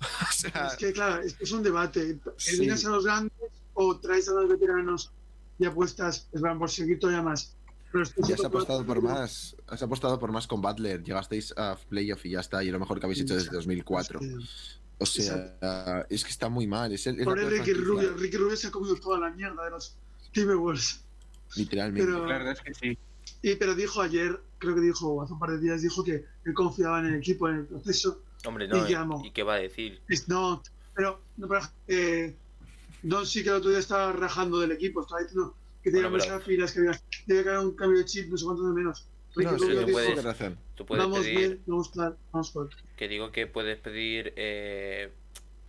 es que, claro, es, un debate. ¿Eliminas a los grandes o traes a los veteranos y apuestas pues, van por seguir todavía más? Pero ya has apostado por más, has apostado por más con Butler, llegasteis a playoff y ya está, y lo mejor que habéis hecho desde 2004. O sea, es que está muy mal. Es el, Por Ricky Rubio. Ricky Rubio se ha comido toda la mierda de los Timberwolves. Literalmente. Pero, la verdad es que sí. Y, pero dijo ayer, creo que dijo hace un par de días, dijo que él confiaba en el equipo, en el proceso. Hombre, no. ¿Y, qué va a decir? no, pero, no, pero eh, Don sí que el otro día estaba rajando del equipo, estaba diciendo que tenía bueno, muchas filas, que debe haber un cambio de chip, no sé cuánto de menos. No, sí, tú puedes, razón. Tú puedes vamos pedir, bien, vamos claro, vamos fuerte. Que digo que puedes pedir eh,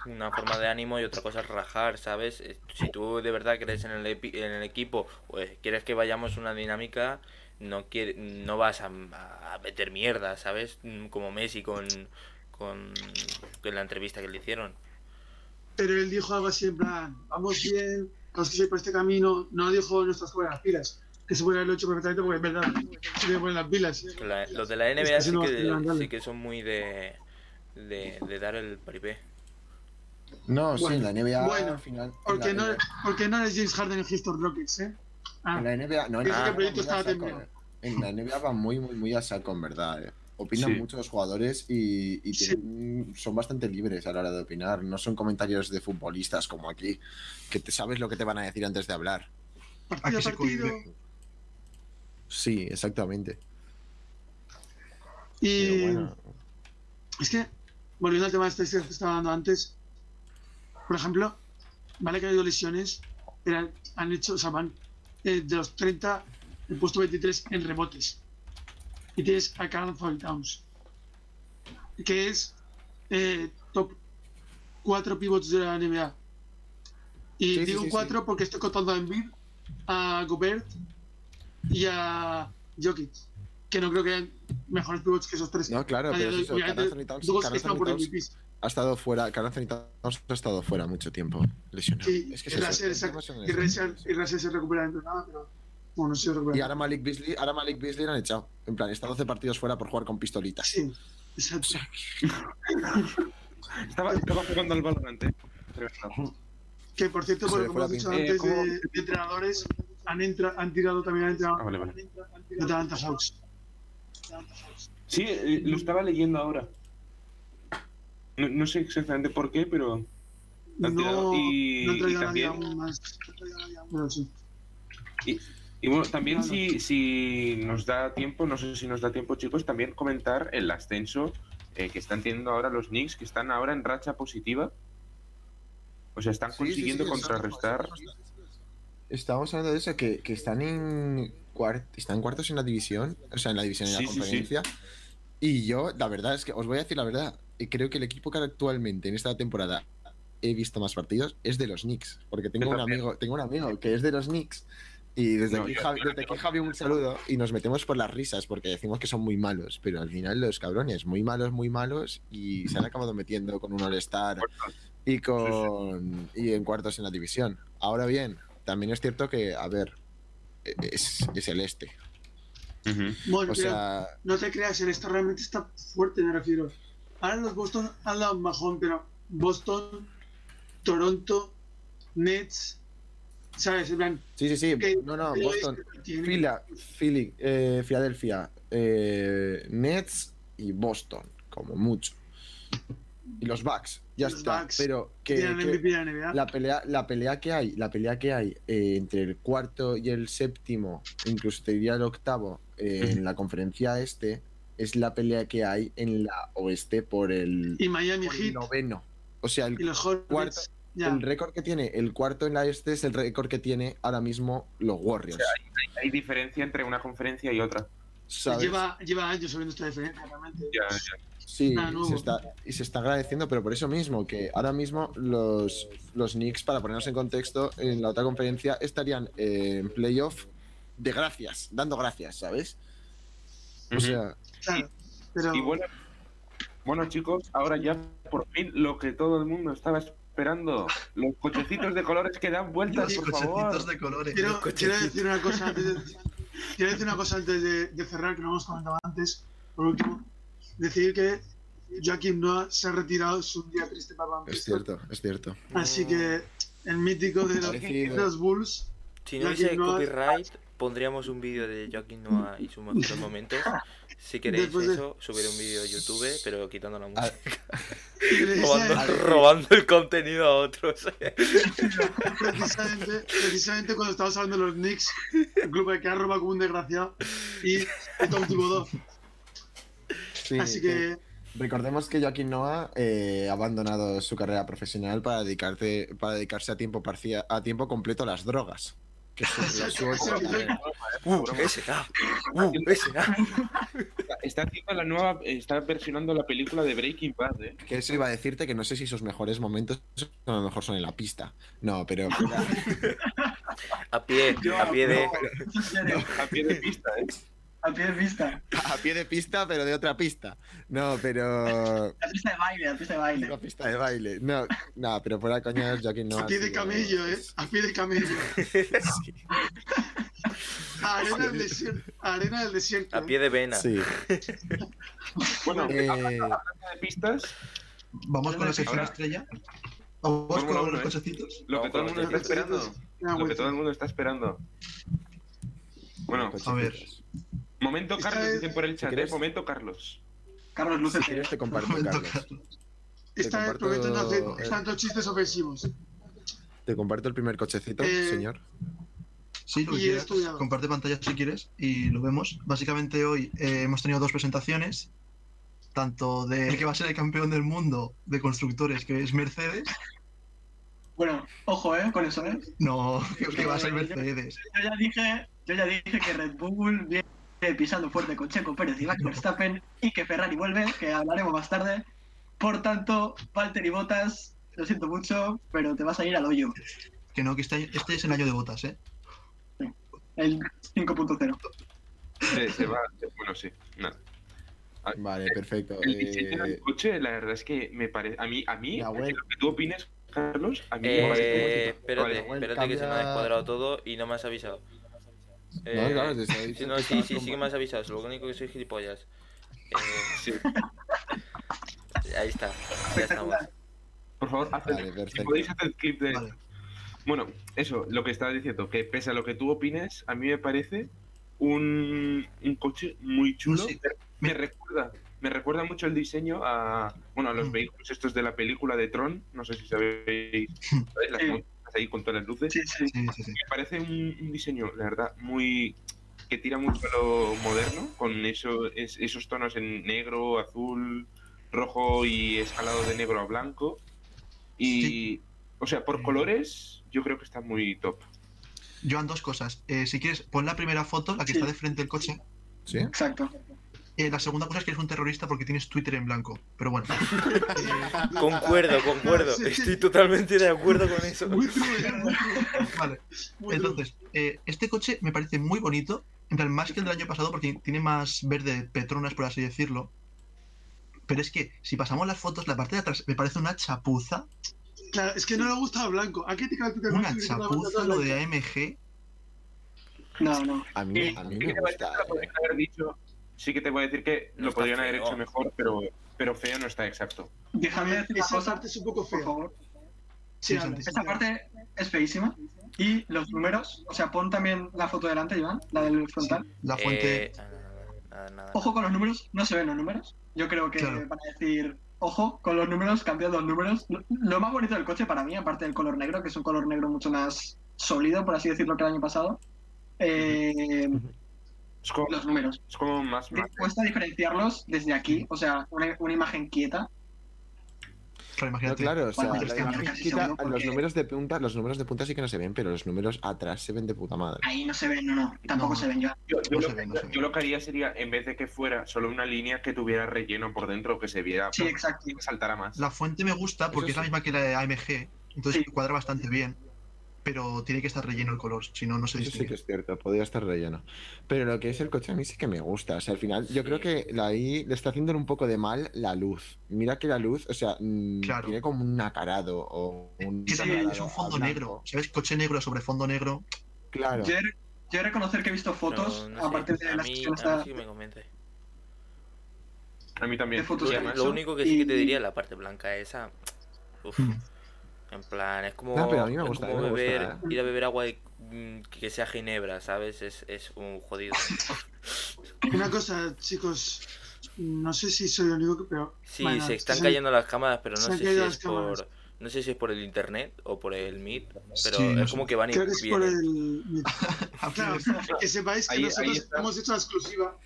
una forma de ánimo y otra cosa es rajar, ¿sabes? Si tú de verdad crees en el, en el equipo, pues quieres que vayamos una dinámica, no quiere, no vas a, a meter mierda, ¿sabes? Como Messi con, con, con la entrevista que le hicieron. Pero él dijo algo así en plan, vamos bien, vamos que por este camino, no dijo nuestras buenas pilas que se puede haberlo hecho perfectamente porque es verdad, se le ponen las pilas. los de la NBA sí, que, sí que son muy de, de, de dar el paripé. No, sí, en la NBA bueno, al final. Porque, no, porque no eres James Harden en Houston Rockets, ¿eh? Ah, en la NBA, no, en, la, NBA en la NBA va muy, muy, muy a saco, en verdad. Eh. Opinan muchos jugadores y, y son bastante libres a la hora de opinar. No son comentarios de futbolistas como aquí, que te sabes lo que te van a decir antes de hablar. Partido a partido. Sí, exactamente. Y es que, volviendo al tema de estadísticas que estaba dando antes, por ejemplo, vale que ha habido lesiones, pero han hecho, o sea, van eh, de los 30, el puesto 23 en rebotes. Y tienes a Carl Towns, que es eh, top 4 pivots de la NBA. Y digo 4 porque estoy contando a Embiid, a Gobert y a Jokic, que no creo que hayan mejores pivots que esos tres. No, claro, pero es eso, Towns, ha estado fuera, Carl ha estado fuera mucho tiempo lesionado. Sí, es que y se- y Russell se recupera dentro de nada, pero bueno, no se recupera. Y ahora Malik Beasley, ahora Malik Beasley lo han echado. En plan, está 12 partidos fuera por jugar con pistolitas. Sí, exacto. Estaba, estaba jugando al Valorant, eh. Que por cierto, por hemos la dicho antes Eh, ¿cómo? de, de entrenadores, han, entra- han tirado también han entrado Ah, vale, vale. de Atlanta Hawks. Sí, eh, lo estaba leyendo ahora. No, no sé exactamente por qué, pero. lo han tirado. No, y, no han y a también, aún más. Pero sí. y bueno, también si, si nos da tiempo, no sé si nos da tiempo, chicos, también comentar el ascenso eh, que están teniendo ahora los Knicks, que están ahora en racha positiva. O sea, están Sí, consiguiendo sí, contrarrestar. Estábamos hablando de eso, que, que están en cuart- están cuartos en la división, o sea, en la división Sí, la sí, sí. conferencia. Y yo, la verdad es que os voy a decir la verdad, eh, creo que el equipo que actualmente en esta temporada he visto más partidos es de los Knicks, porque tengo un amigo, tengo un amigo que es de los Knicks y desde No, aquí, Javi, desde aquí un saludo y nos metemos por las risas porque decimos que son muy malos, pero al final los cabrones muy malos, muy malos y se han acabado metiendo con un All-Star y con y en cuartos en la división. Ahora bien, también es cierto que, a ver, e- es, es el este. Ujú. Bueno, O pero sea, no te creas, el esto realmente está fuerte, me refiero. Ahora los Boston han dado un bajón, pero Boston, Toronto, Nets, ¿sabes? En plan, sí, sí, sí. que- No, no, Boston, Fila, Philly, eh, Filadelfia, eh, Nets y Boston, como mucho. Y los Bucks, ya Los está. Bucks Pero que, la pelea, la pelea que hay, la pelea que hay eh, entre el cuarto y el séptimo, incluso te diría el octavo, en la conferencia este, es la pelea que hay en la oeste por el, Y Miami por el Heat noveno. O sea, el y los Hornets. cuarto- ya. El récord que tiene el cuarto en la este es el récord que tiene ahora mismo los Warriors. Hay diferencia entre una conferencia y otra. ¿sabes? Lleva, lleva años subiendo esta diferencia, realmente. Ya, ya. Sí, se, está, y se está agradeciendo, pero por eso mismo, que ahora mismo los, los Knicks, para ponernos en contexto, en la otra conferencia estarían eh, en playoff de gracias, dando gracias, ¿sabes? O sea, Claro, pero Y bueno, bueno, chicos, ahora ya por fin lo que todo el mundo estaba esperando. Los cochecitos de colores que dan vueltas, Los por favor. de colores. quiero, quiero decir una cosa antes de, quiero decir una cosa antes de, de cerrar, que no hemos comentado antes, por último. Decir que Joaquín Noah se ha retirado, es un día triste para es Manchester. cierto, es cierto. Así que el mítico de los, Parecido. de los Bulls, Si no Joaquin hubiese Noah- copyright, pondríamos un vídeo de Joaquin Noah y sus mejores momentos. Si queréis Después de- eso, subiré un vídeo a YouTube, pero quitando la Ah, música. robando, robando el contenido a otros. precisamente, precisamente cuando estábamos hablando de los Knicks, el club que ha robado como un desgraciado, y, y Tom Thibodeau. Sí, Así que- que recordemos que Joaquín Noah eh, ha abandonado su carrera profesional para, dedicarte, para dedicarse a tiempo, parcia- a tiempo completo a las drogas. Que es su- su otra carrera. Uh, SK. Uh, SK. Está haciendo la nueva, está versionando la película de Breaking Bad, ¿eh? Que eso iba a decirte que no sé si sus mejores momentos a lo mejor son en la pista. No, pero A pie, a pie de. A pie de pista, ¿eh? Al pie de vista. a pie de pista, pero de otra pista. No, pero La pista de baile, la pista de baile. una pista de baile. No, no, pero fuera coñas, Joaquín no. a pie de camello, ¿eh? A pie de camello. Arena del desierto. Arena del desierto. A pie de vena. Sí. Bueno, Eh, hablando de pistas, Vamos con la sección estrella. Vamos con los ¿eh? cochecitos. lo que todo el mundo está esperando. Una Lo que todo el mundo está esperando. Bueno, A ver. Momento Carlos, dicen por el chat, ¿eh? quieres- Momento Carlos. Carlos Si Luces. quieres te comparto, Momento, Carlos. Carlos. Esta vez comparto- prometo no hacer tantos chistes ofensivos. Te comparto el primer cochecito, Eh, señor. Sí, lo que. Comparte pantalla si quieres y lo vemos. Básicamente hoy eh, hemos tenido dos presentaciones, tanto de el que va a ser el campeón del mundo de constructores, que es Mercedes. Bueno, ojo, ¿eh? Con eso, ¿eh? No, que, que va a ser Mercedes. Yo ya dije, yo ya dije que Red Bull viene pisando fuerte con Checo Pérez y Max Verstappen y que Ferrari vuelve, que hablaremos más tarde. Por tanto, Valtteri Bottas, lo siento mucho, pero te vas a ir al hoyo. Que no, que este, este es el año de botas, ¿eh? El 5.0. Se, se va, bueno, sí, nada. Vale, perfecto. El diseño del Eh, coche, la verdad es que me parece. A mí, a mí, lo que tú opines, Carlos, a mí me parece. Eh, espérate, Vale. espérate que se me ha descuadrado todo y no me has avisado. No, Eh, claro, te sí, no, sí, sí, sí que me has avisado, lo único que soy gilipollas. Eh, Sí. ahí está, ya estamos. Por favor, haced- Vale, si perfecto. podéis hacer el clip de. Vale. Bueno, eso, lo que estaba diciendo, que pese a lo que tú opines, a mí me parece un, un coche muy chulo. Sí. Me recuerda, me recuerda mucho el diseño a, bueno, a los Mm. vehículos estos de la película de Tron, no sé si sabéis, ¿sabéis? las Ahí con todas las luces. Sí, sí. Sí, sí, sí. Me parece un, un diseño, la verdad, muy que tira mucho a lo moderno, con eso, es- esos tonos en negro, azul, rojo y escalado de negro a blanco. Y, o sea, por colores, yo creo que está muy top. Joan, dos cosas. Eh, si quieres, pon la primera foto, la que Sí. está de frente del coche. ¿Sí? Exacto. Eh, la segunda cosa es que eres un terrorista porque tienes Twitter en blanco. Pero bueno. Concuerdo, concuerdo, Sí. estoy totalmente de acuerdo con eso. Muy true, ¿eh? Muy true. Vale. Muy. Entonces, eh, este coche me parece muy bonito. En plan, más que el del año pasado porque tiene más verde Petronas, por así decirlo. Pero es que si pasamos las fotos, la parte de atrás me parece una chapuza. Claro, es que no le gusta blanco. Que criticar el Una chapuza lo de AMG. No, no. A mí, a mí me te a gusta. haber dicho, sí que te voy a decir que No lo podrían haber feo. hecho mejor, pero, pero feo no está exacto. Déjame decir Esa cosa, parte es un poco por fea. favor. Sí, Esta parte es feísima. Y los números, o sea, pon también la foto delante, Iván, la del frontal. La fuente. Eh, nada, nada, nada. Ojo con los números, no se ven los números. Yo creo que Claro. van a decir, ojo con los números, cambian los números. Lo- Lo más bonito del coche para mí, aparte del color negro, que es un color negro mucho más sólido, por así decirlo, que el año pasado, eh, Es como, los números. es como más... Me más- cuesta diferenciarlos desde aquí, o sea, una, una imagen quieta. No, imagínate. claro, o sea, Bueno, la imagen porque- los números de punta, los números de punta sí que no se ven, pero los números atrás se ven de puta madre. Ahí no se ven, no, no, tampoco No. se ven yo. Yo, yo No lo, se ve, no se ve. yo lo que haría sería, en vez de que fuera solo una línea, que tuviera relleno por dentro, que se viera, Sí, exacto. que saltara más. La fuente me gusta porque es la misma que la de AMG. Entonces Sí. cuadra bastante bien. Pero tiene que estar relleno el color, si no, no se Eso sí que distingue. es cierto, podría estar relleno. Pero lo que es el coche a mí sí que me gusta. O sea, al final, yo Sí. creo que ahí le está haciendo un poco de mal la luz. Mira que la luz, o sea, mm, Claro. tiene como un acarado o un. Que Sí, también es un fondo negro. ¿Sabes? Coche negro sobre fondo negro. Claro. Yo he, yo he de reconocer que he visto fotos, No, no sé, aparte de a la mí, esta- mí sí que me convence. A mí también. de fotos Y que además- Lo único que sí que te y- diría, la parte blanca esa. Uf, Mm. En plan, es como, No, pero a mí me es gusta, a como me gusta, beber, ¿eh? ir a beber agua de- mm, que sea ginebra, ¿sabes? Es, es un jodido. Una cosa, chicos, no sé si soy el único que, pero. Sí, bueno, se están se- cayendo las cámaras, pero no se sé si es por. No sé si es por el internet o por el Meet, pero Sí, es como que van y Creo que es por el. Claro, que sepáis que Ahí- ahí nosotros está. hemos hecho la exclusiva.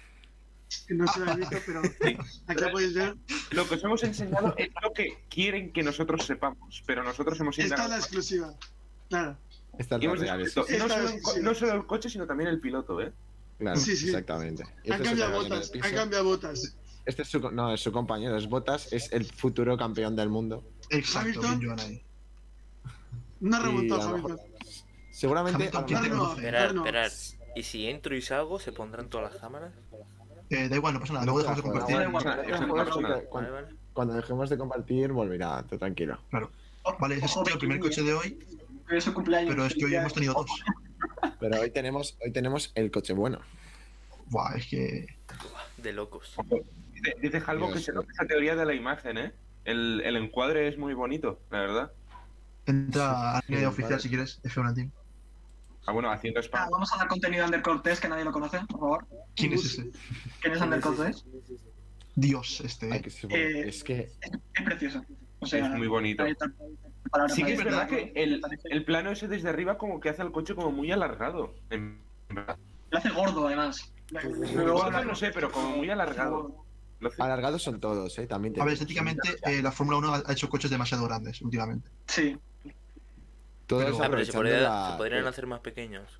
Que no se la he visto, pero Sí. aquí la podéis ver. Lo que os hemos enseñado es lo que quieren que nosotros sepamos, pero nosotros hemos Esta es la exclusiva. Claro. Esta es la hemos real, sí. no, solo el co- sí. no solo el coche, sino también el piloto, ¿eh? Claro, Sí, sí. exactamente. Y Han este cambiado botas. Han cambiado botas. Este es su, no, es su compañero, es Botas, es el futuro campeón del mundo. Exacto, Hamilton. Una remontada, lo Hamilton. Seguramente Hamilton, a lo. Esperar, no. esperar. ¿Y si entro y salgo, se pondrán todas las cámaras? Eh, da igual, no pasa nada. No Luego dejamos de la compartir. Cuando, dejemos de compartir, volverá, tranquilo. Vale, ese sido el primer coche de hoy, Hoy es su cumpleaños. pero es que hoy hemos tenido dos. Pero hoy tenemos, hoy tenemos el coche bueno. Buah, es que. De locos. Dice, Dios, que se esa teoría de la imagen, ¿eh? El, el encuadre es muy bonito, la verdad. Entra a línea Sí, oficial si quieres, F1 Team. Ah, bueno, haciendo Ah, vamos a dar contenido a Ander Cortés, que nadie lo conoce, por favor. ¿Quién es ese? ¿Quién es Ander Cortés? Dios, este. Ay, que se- Eh, es que Es precioso. O sea, Es muy bonito. Sí que es verdad que el, el plano ese desde arriba como que hace al coche como muy alargado. Lo hace gordo, además. Luego no sé, pero como muy alargado. Alargados son todos, ¿eh? También te A ver, estéticamente, eh, la Fórmula 1 ha hecho coches demasiado grandes últimamente. Sí. Todos pero- Ah, pero se, aprovechando podría- la- se podrían hacer más pequeños.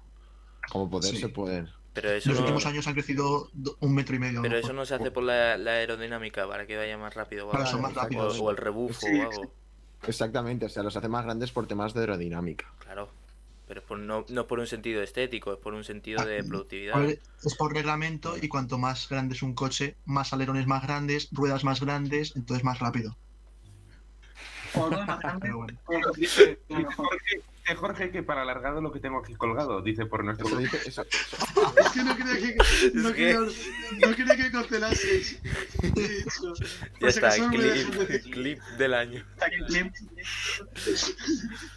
Como poder Sí. se pueden. Pero eso, Los no, últimos años han crecido do- un metro y medio. pero eso no se hace por la, la aerodinámica para que vaya más rápido. o Para algo. son más O- rápidos. O, el rebufo Sí. o algo. Exactamente, o sea, los hace más grandes por temas de aerodinámica. Claro. Pero es por, no, no es por un sentido estético, es por un sentido de A productividad. es por reglamento y cuanto más grande es un coche, más alerones más grandes, ruedas más grandes, entonces más rápido. O dos más grandes, Pero bueno. o- Dice, lo dice mejor. Jorge, dice Jorge que para alargado lo que tengo aquí colgado, dice por nuestro Eso grupo. dice, eso, Es que no quería que, no Es quería, no quería que cancelaseis. Ya si está, clip, clip del año.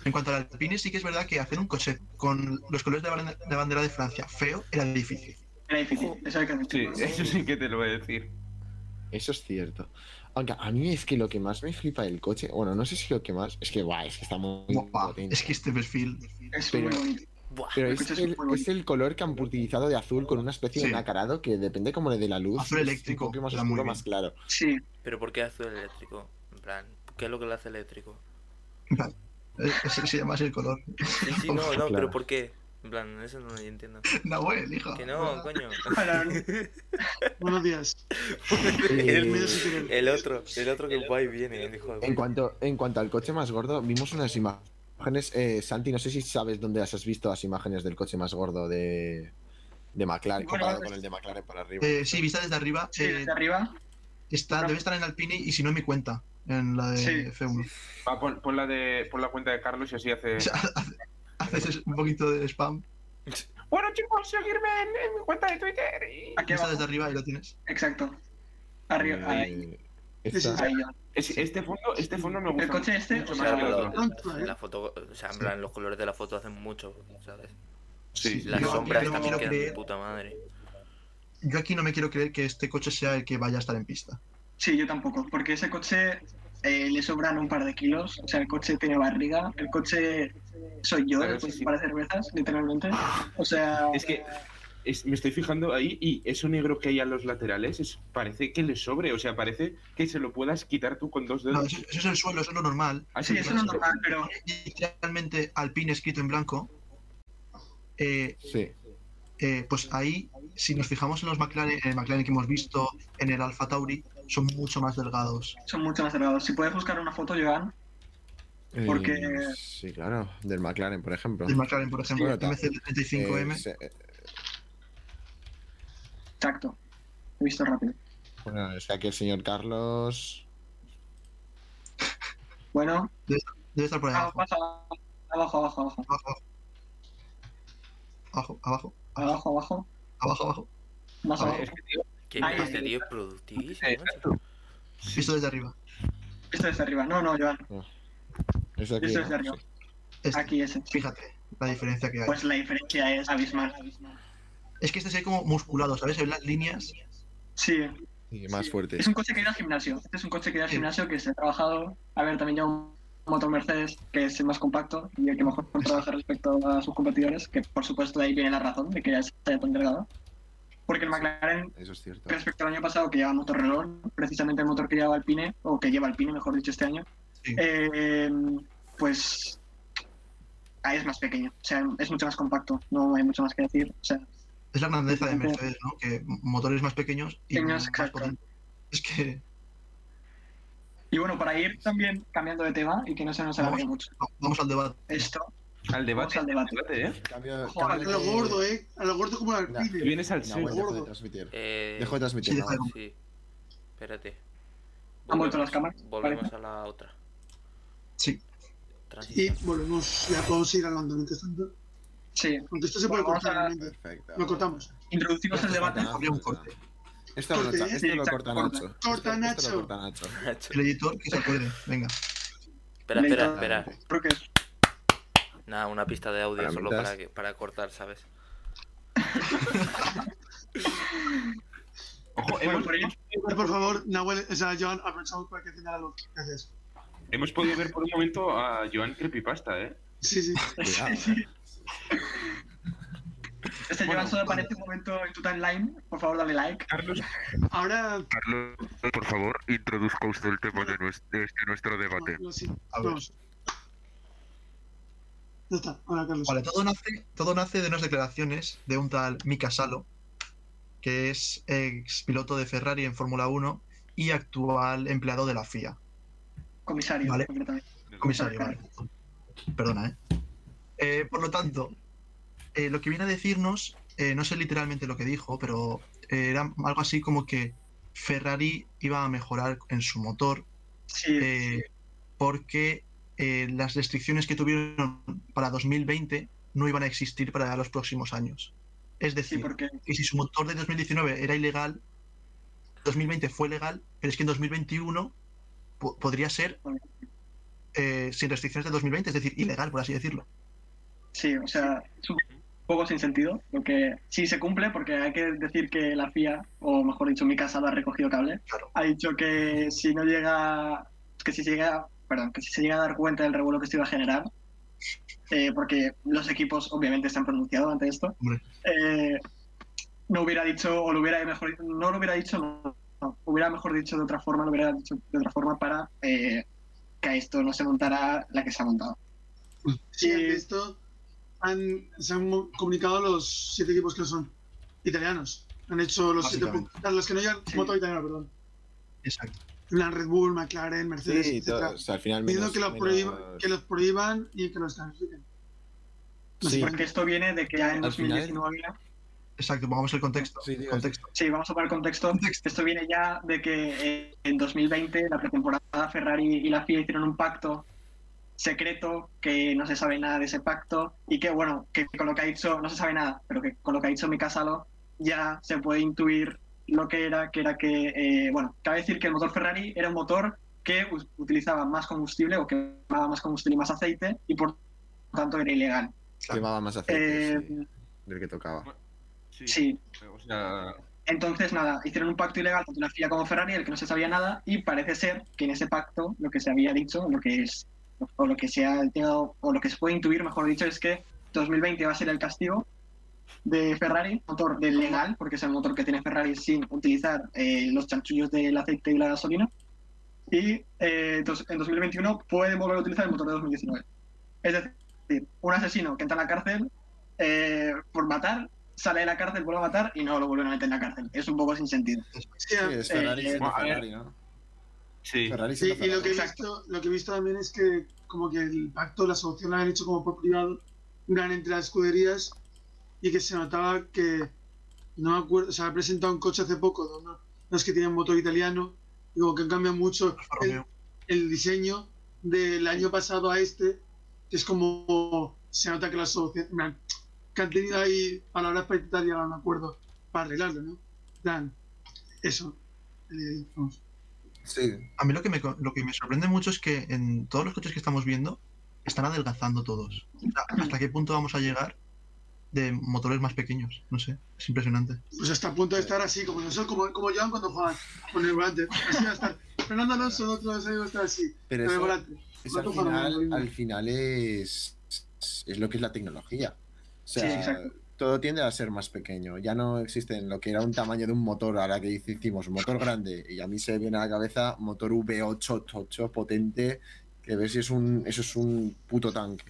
En cuanto al Alpine, sí que es verdad que hacer un coche con los colores de la bande- de bandera de Francia feo era difícil. Era difícil, que Sí, eso sí que te lo voy a decir. eso es cierto. Aunque a mí es que lo que más me flipa del coche, bueno, no sé si lo que más, es que guay, es que está muy potente. es que este perfil. Es Pero- muy bonito. Buah, Pero el es es el, muy bonito. es el color que han utilizado de azul con una especie Sí. de nacarado que depende como le dé la luz. Azul es eléctrico, Un poco más oscuro, claro. Sí, pero ¿por qué azul eléctrico? En plan, ¿qué es lo que le hace eléctrico? En plan, Ese se llama así el color. Sí, sí, no, no, Claro. pero ¿por qué? En plan, eso no lo entiendo. Nahuel, hijo. Que no, coño. Para- Buenos días. El, quieren. el otro, el otro que guay viene, el hijo de En cuanto, en cuanto al coche más gordo, vimos unas imágenes. Eh, Santi, no sé si sabes dónde las has visto las imágenes del coche más gordo de, de McLaren, Bueno, comparado con el de McLaren por arriba. Eh, sí, vista desde arriba. sí, eh, desde arriba. está, no. debe estar en Alpine y si no en mi cuenta, en la de Sí. F1. Va, pon, pon la de, pon la cuenta de Carlos y así hace. O sea, haces un poquito de spam. Bueno, chicos, seguirme en, en mi cuenta de Twitter. Y... Aquí abajo. desde arriba y lo tienes. Exacto. Arriba, ahí. Esta- Ahí ya. Es- este fondo, este fondo me gusta. El coche este, mucho o sea. Tanto, ¿eh? La foto, o sea, en plan, los colores de la foto hacen mucho, ¿sabes? Sí, Las Yo- sombras no también quiero quedan de creer- puta madre. Yo aquí no me quiero creer que este coche sea el que vaya a estar en pista. Sí, yo tampoco, porque ese coche eh, le sobran un par de kilos. O sea, el coche tiene barriga. El coche soy yo, Pero después sí, sí. para cervezas, literalmente. O sea, Es que es- me estoy fijando ahí y eso negro que hay a los laterales es, parece que le sobre. O sea, parece que se lo puedas quitar tú con dos No, dedos. eso, eso es el suelo, eso es lo normal. Ah, sí, eso no es normal, pero Literalmente Alpine escrito en blanco. Eh, Sí. eh, pues ahí, si nos fijamos en los McLaren, en el McLaren que hemos visto, en el Alfa Tauri, son mucho más delgados. son mucho más delgados. Si puedes buscar una foto, Joan, Porque- Eh, sí, claro. Del McLaren, por ejemplo. El McLaren, por ejemplo, Sí, el MC35M. Eh, se- exacto. He visto rápido. bueno, es que aquí el señor Carlos. Bueno, Debe estar por ahí ah, abajo. abajo, abajo, abajo. Abajo, abajo, abajo, Abajo, abajo. abajo, abajo. Más abajo. Es que, tío, Este ahí. tío es productivísimo, exacto. Visto desde arriba. Esto desde arriba. No, no, Joan. Es aquí, Esto ¿no? desde arriba. Este. Aquí ese. Fíjate la diferencia que hay. Pues la diferencia es abismal. Es que este se ve como musculado, ¿sabes? Ven las líneas. Sí, Y más Sí. fuerte. es un coche que ir al gimnasio. Este es un coche que ir al Sí. gimnasio que se ha trabajado. A ver, también ya un motor Mercedes que es el más compacto y el que mejor trabaja respecto a sus competidores, que por supuesto de ahí viene la razón de que ya sea tan delgado. Porque el McLaren, Eso es cierto. respecto al año pasado que lleva motor reloj, precisamente el motor que lleva Alpine, o que lleva Alpine, mejor dicho, este año, Sí. eh, pues ahí es más pequeño, o sea, es mucho más compacto, no hay mucho más que decir. O sea, Es la grandeza de. Mercedes, ¿no? Que motores más pequeños y Pequeños, más exacto. potentes. Es que y bueno, para ir también cambiando de tema y que no se nos alargue mucho vamos al debate. esto, Al debate. Al debate. debate, ¿eh? Cambio, Ojo, A lo gordo, ¿eh? A lo gordo como el No, Alpine. Vienes al No, bueno, dejo de transmitir. Eh, Dejo de transmitir. Sí, no. de- Sí. Espérate. ¿Han vuelto las cámaras? Volvemos a la otra. Sí. Y Transición. volvemos, ya podemos ir hablando mientras tanto. sí, Aunque esto se puede vamos cortar a-. Perfecto. Lo cortamos. introducimos el debate. Habría un corte. Esto lo, Corte, esto sí, lo exacto, corta corta. Nacho. Corta, Esto- esto Nacho. lo corta Nacho. El editor que se puede. Venga. Espera, espera, espera. Creo que es Nada, una pista de audio Para solo para, que, para cortar, ¿sabes? Ojo, Bueno, hemos, por ahí- Eh, Por favor, Nahuel, o sea, Joan, aprovechamos para que encienda la luz. Gracias. hemos podido ver por un momento a Joan Creepypasta, ¿eh? Sí, sí. Cuidado. Sí. Este Bueno, Joan solo aparece un momento en tu timeline. Por favor, dale like. Carlos, Ahora. Carlos, por favor, introduzca usted el tema de nuestro, de este nuestro debate. no, sí, A ver. Vamos. Ya está, ahora Carlos. Vale, todo nace, todo nace de unas declaraciones de un tal Mika Salo, que es ex piloto de Ferrari en Fórmula 1 y actual empleado de la FIA. Comisario, Vale. Comisario, vale. Perdona, ¿eh? Eh, por lo tanto, eh, lo que viene a decirnos, eh, no sé literalmente lo que dijo, pero era algo así como que Ferrari iba a mejorar en su motor Sí, porque eh, las restricciones que tuvieron para 2020 no iban a existir para los próximos años. Es sí, decir, porque que si su motor de 2019 era ilegal, 2020 fue legal, pero es que en 2021 po- podría ser eh, sin restricciones de 2020, es decir, ilegal, por así decirlo. sí, o sea, es un poco sin sentido, porque sí se cumple, porque hay que decir que la FIA, o mejor dicho, mi casa lo ha recogido cable, Claro. ha dicho que si no llega, que si llega, perdón, que si se llega a dar cuenta del revuelo que esto iba a generar, eh, porque los equipos obviamente se han pronunciado ante esto, eh, no hubiera dicho, o lo hubiera mejor, no lo hubiera dicho, no, no, hubiera mejor dicho de otra forma, lo hubiera dicho de otra forma para eh, que a esto no se montara la que se ha montado. Sí, Y- esto han, se han comunicado los siete equipos que son italianos. Han hecho los siete puntos. Los que no llevan Sí. motor italiano, perdón. Exacto. Plan Red Bull, McLaren, Mercedes, Sí, etcétera. todo- o sea, al final menos, que, los menos- prohíban, que los prohíban y que los. No sé Sí. por Porque esto viene de que ya en Al final- 2019 Exacto, pongamos el contexto. Sí, contexto. Sí, vamos a poner contexto. Contexto. Esto viene ya de que eh, en 2020, la pretemporada, Ferrari y la FIA hicieron un pacto secreto, que no se sabe nada de ese pacto, y que, bueno, que con lo que ha dicho, no se sabe nada, pero que con lo que ha dicho Mika Salo, ya se puede intuir lo que era, que era que, eh, bueno, cabe decir que el motor Ferrari era un motor que utilizaba más combustible o quemaba más combustible y más aceite, y por tanto era ilegal. Quemaba más aceite Eh, sí, del que tocaba. Sí. sí, O sea, Entonces, nada, hicieron un pacto ilegal tanto la FIA como Ferrari, del que no se sabía nada, y parece ser que en ese pacto lo que se había dicho, lo que es, o lo que se ha o lo que se puede intuir, mejor dicho, es que 2020 va a ser el castigo de Ferrari, motor del legal, porque es el motor que tiene Ferrari sin utilizar eh, los chanchullos del aceite y la gasolina, y eh, entonces, en 2021 puede volver a utilizar el motor de 2019. Es decir, un asesino que entra a la cárcel eh, por matar, sale de la cárcel, vuelve a matar y no lo vuelven a meter en la cárcel. Es un poco sin sentido. Sí, es Ferrari eh, a ver. Ferrari, ¿no? sí. Ferrari Sí, y lo que, he Ferrari. visto, lo que he visto también es que como que el pacto, la solución la han hecho como por privado, gran entre las escuderías y que se notaba que, no me acuerdo, o sea, ha presentado un coche hace poco, de uno- los que tienen motor italiano, y como que cambia mucho Alfa el, diseño del año pasado a este, que es como se nota que la plan, que han tenido ahí palabras para intentar llegar a un acuerdo para arreglarlo, ¿no? Plan, eso. eh, vamos. Sí, A mí lo que, me, lo que me sorprende mucho es que en todos los coches que estamos viendo están adelgazando todos. O sea, ¿Hasta qué punto vamos a llegar de motores más pequeños? No sé, es impresionante. pues hasta a punto de estar así, como nosotros, como, como llevan cuando juegan con el volante. Así va a estar. Fernando Alonso, años va a estar así, pero con el eso, volante. eso al, final, al final es, es lo que es la tecnología. O sea, Sí, exacto. todo tiende a ser más pequeño. Ya no existen lo que era un tamaño de un motor, ahora que hicimos un motor grande. Y a mí se viene a la cabeza motor V8 8 potente, que ver si es un, eso es un puto tanque.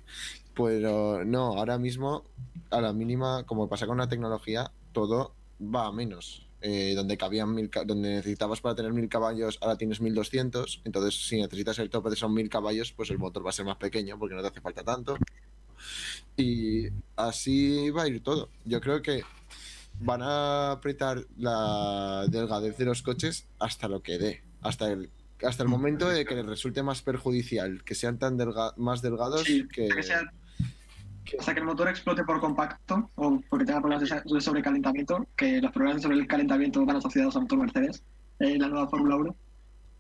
Pero no, ahora mismo, a la mínima, como pasa con la tecnología, todo va a menos. Eh, donde cabían mil, donde necesitabas para tener mil caballos, ahora tienes 1200. Entonces, si necesitas el tope de esos mil caballos, pues el motor va a ser más pequeño porque no te hace falta tanto. Y así va a ir todo. Yo creo que van a apretar la delgadez de los coches hasta lo que dé. Hasta el, hasta el momento de que les resulte más perjudicial que sean tan delga- más delgados Sí, que. Que- hasta que el motor explote por compacto o porque tenga problemas de sobrecalentamiento, que los problemas de sobrecalentamiento van asociados al motor Mercedes, eh, la nueva Fórmula 1,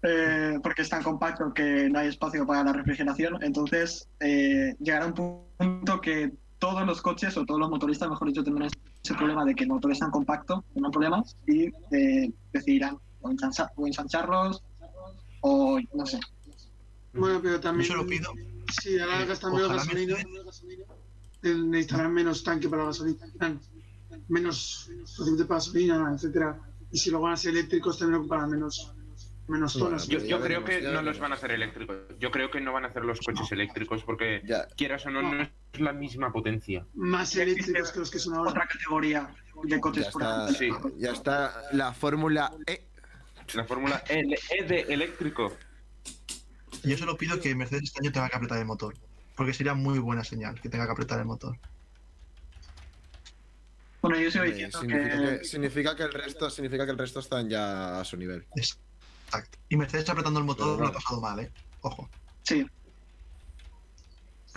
eh, porque es tan compacto que no hay espacio para la refrigeración. Entonces, eh, llegará un punto que todos los coches o todos los motoristas, mejor dicho, tendrán ese problema de que el motor es tan compacto, tendrán problemas y eh, decidirán o, ensancha- o ensancharlos o no sé. Bueno, pero Yo también. se lo pido. Sí, ahora Eh, gastan menos ojalá gasolina. Necesitarán menos tanque para la gasolina. Menos para gasolina, etcétera. Y si lo van a ser eléctricos, también ocuparán menos, menos Bueno, zonas. Yo, creo que no los van a hacer eléctricos. Yo creo que no van a hacer los coches eléctricos porque, Ya, quieras o no, no es la misma potencia. Más eléctricos que los que son ahora. Otra categoría de coches ya por está, ejemplo. Sí. ya está la Fórmula E. La fórmula E, E de eléctrico. Yo solo pido que Mercedes este año tenga que apretar el motor. Porque sería muy buena señal que tenga que apretar el motor. Bueno, yo sigo diciendo significa, que... que, significa que el resto significa que el resto están ya a su nivel. Exacto. Y Mercedes apretando el motor Pero lo ha pasado mal, ¿eh? Ojo. Sí,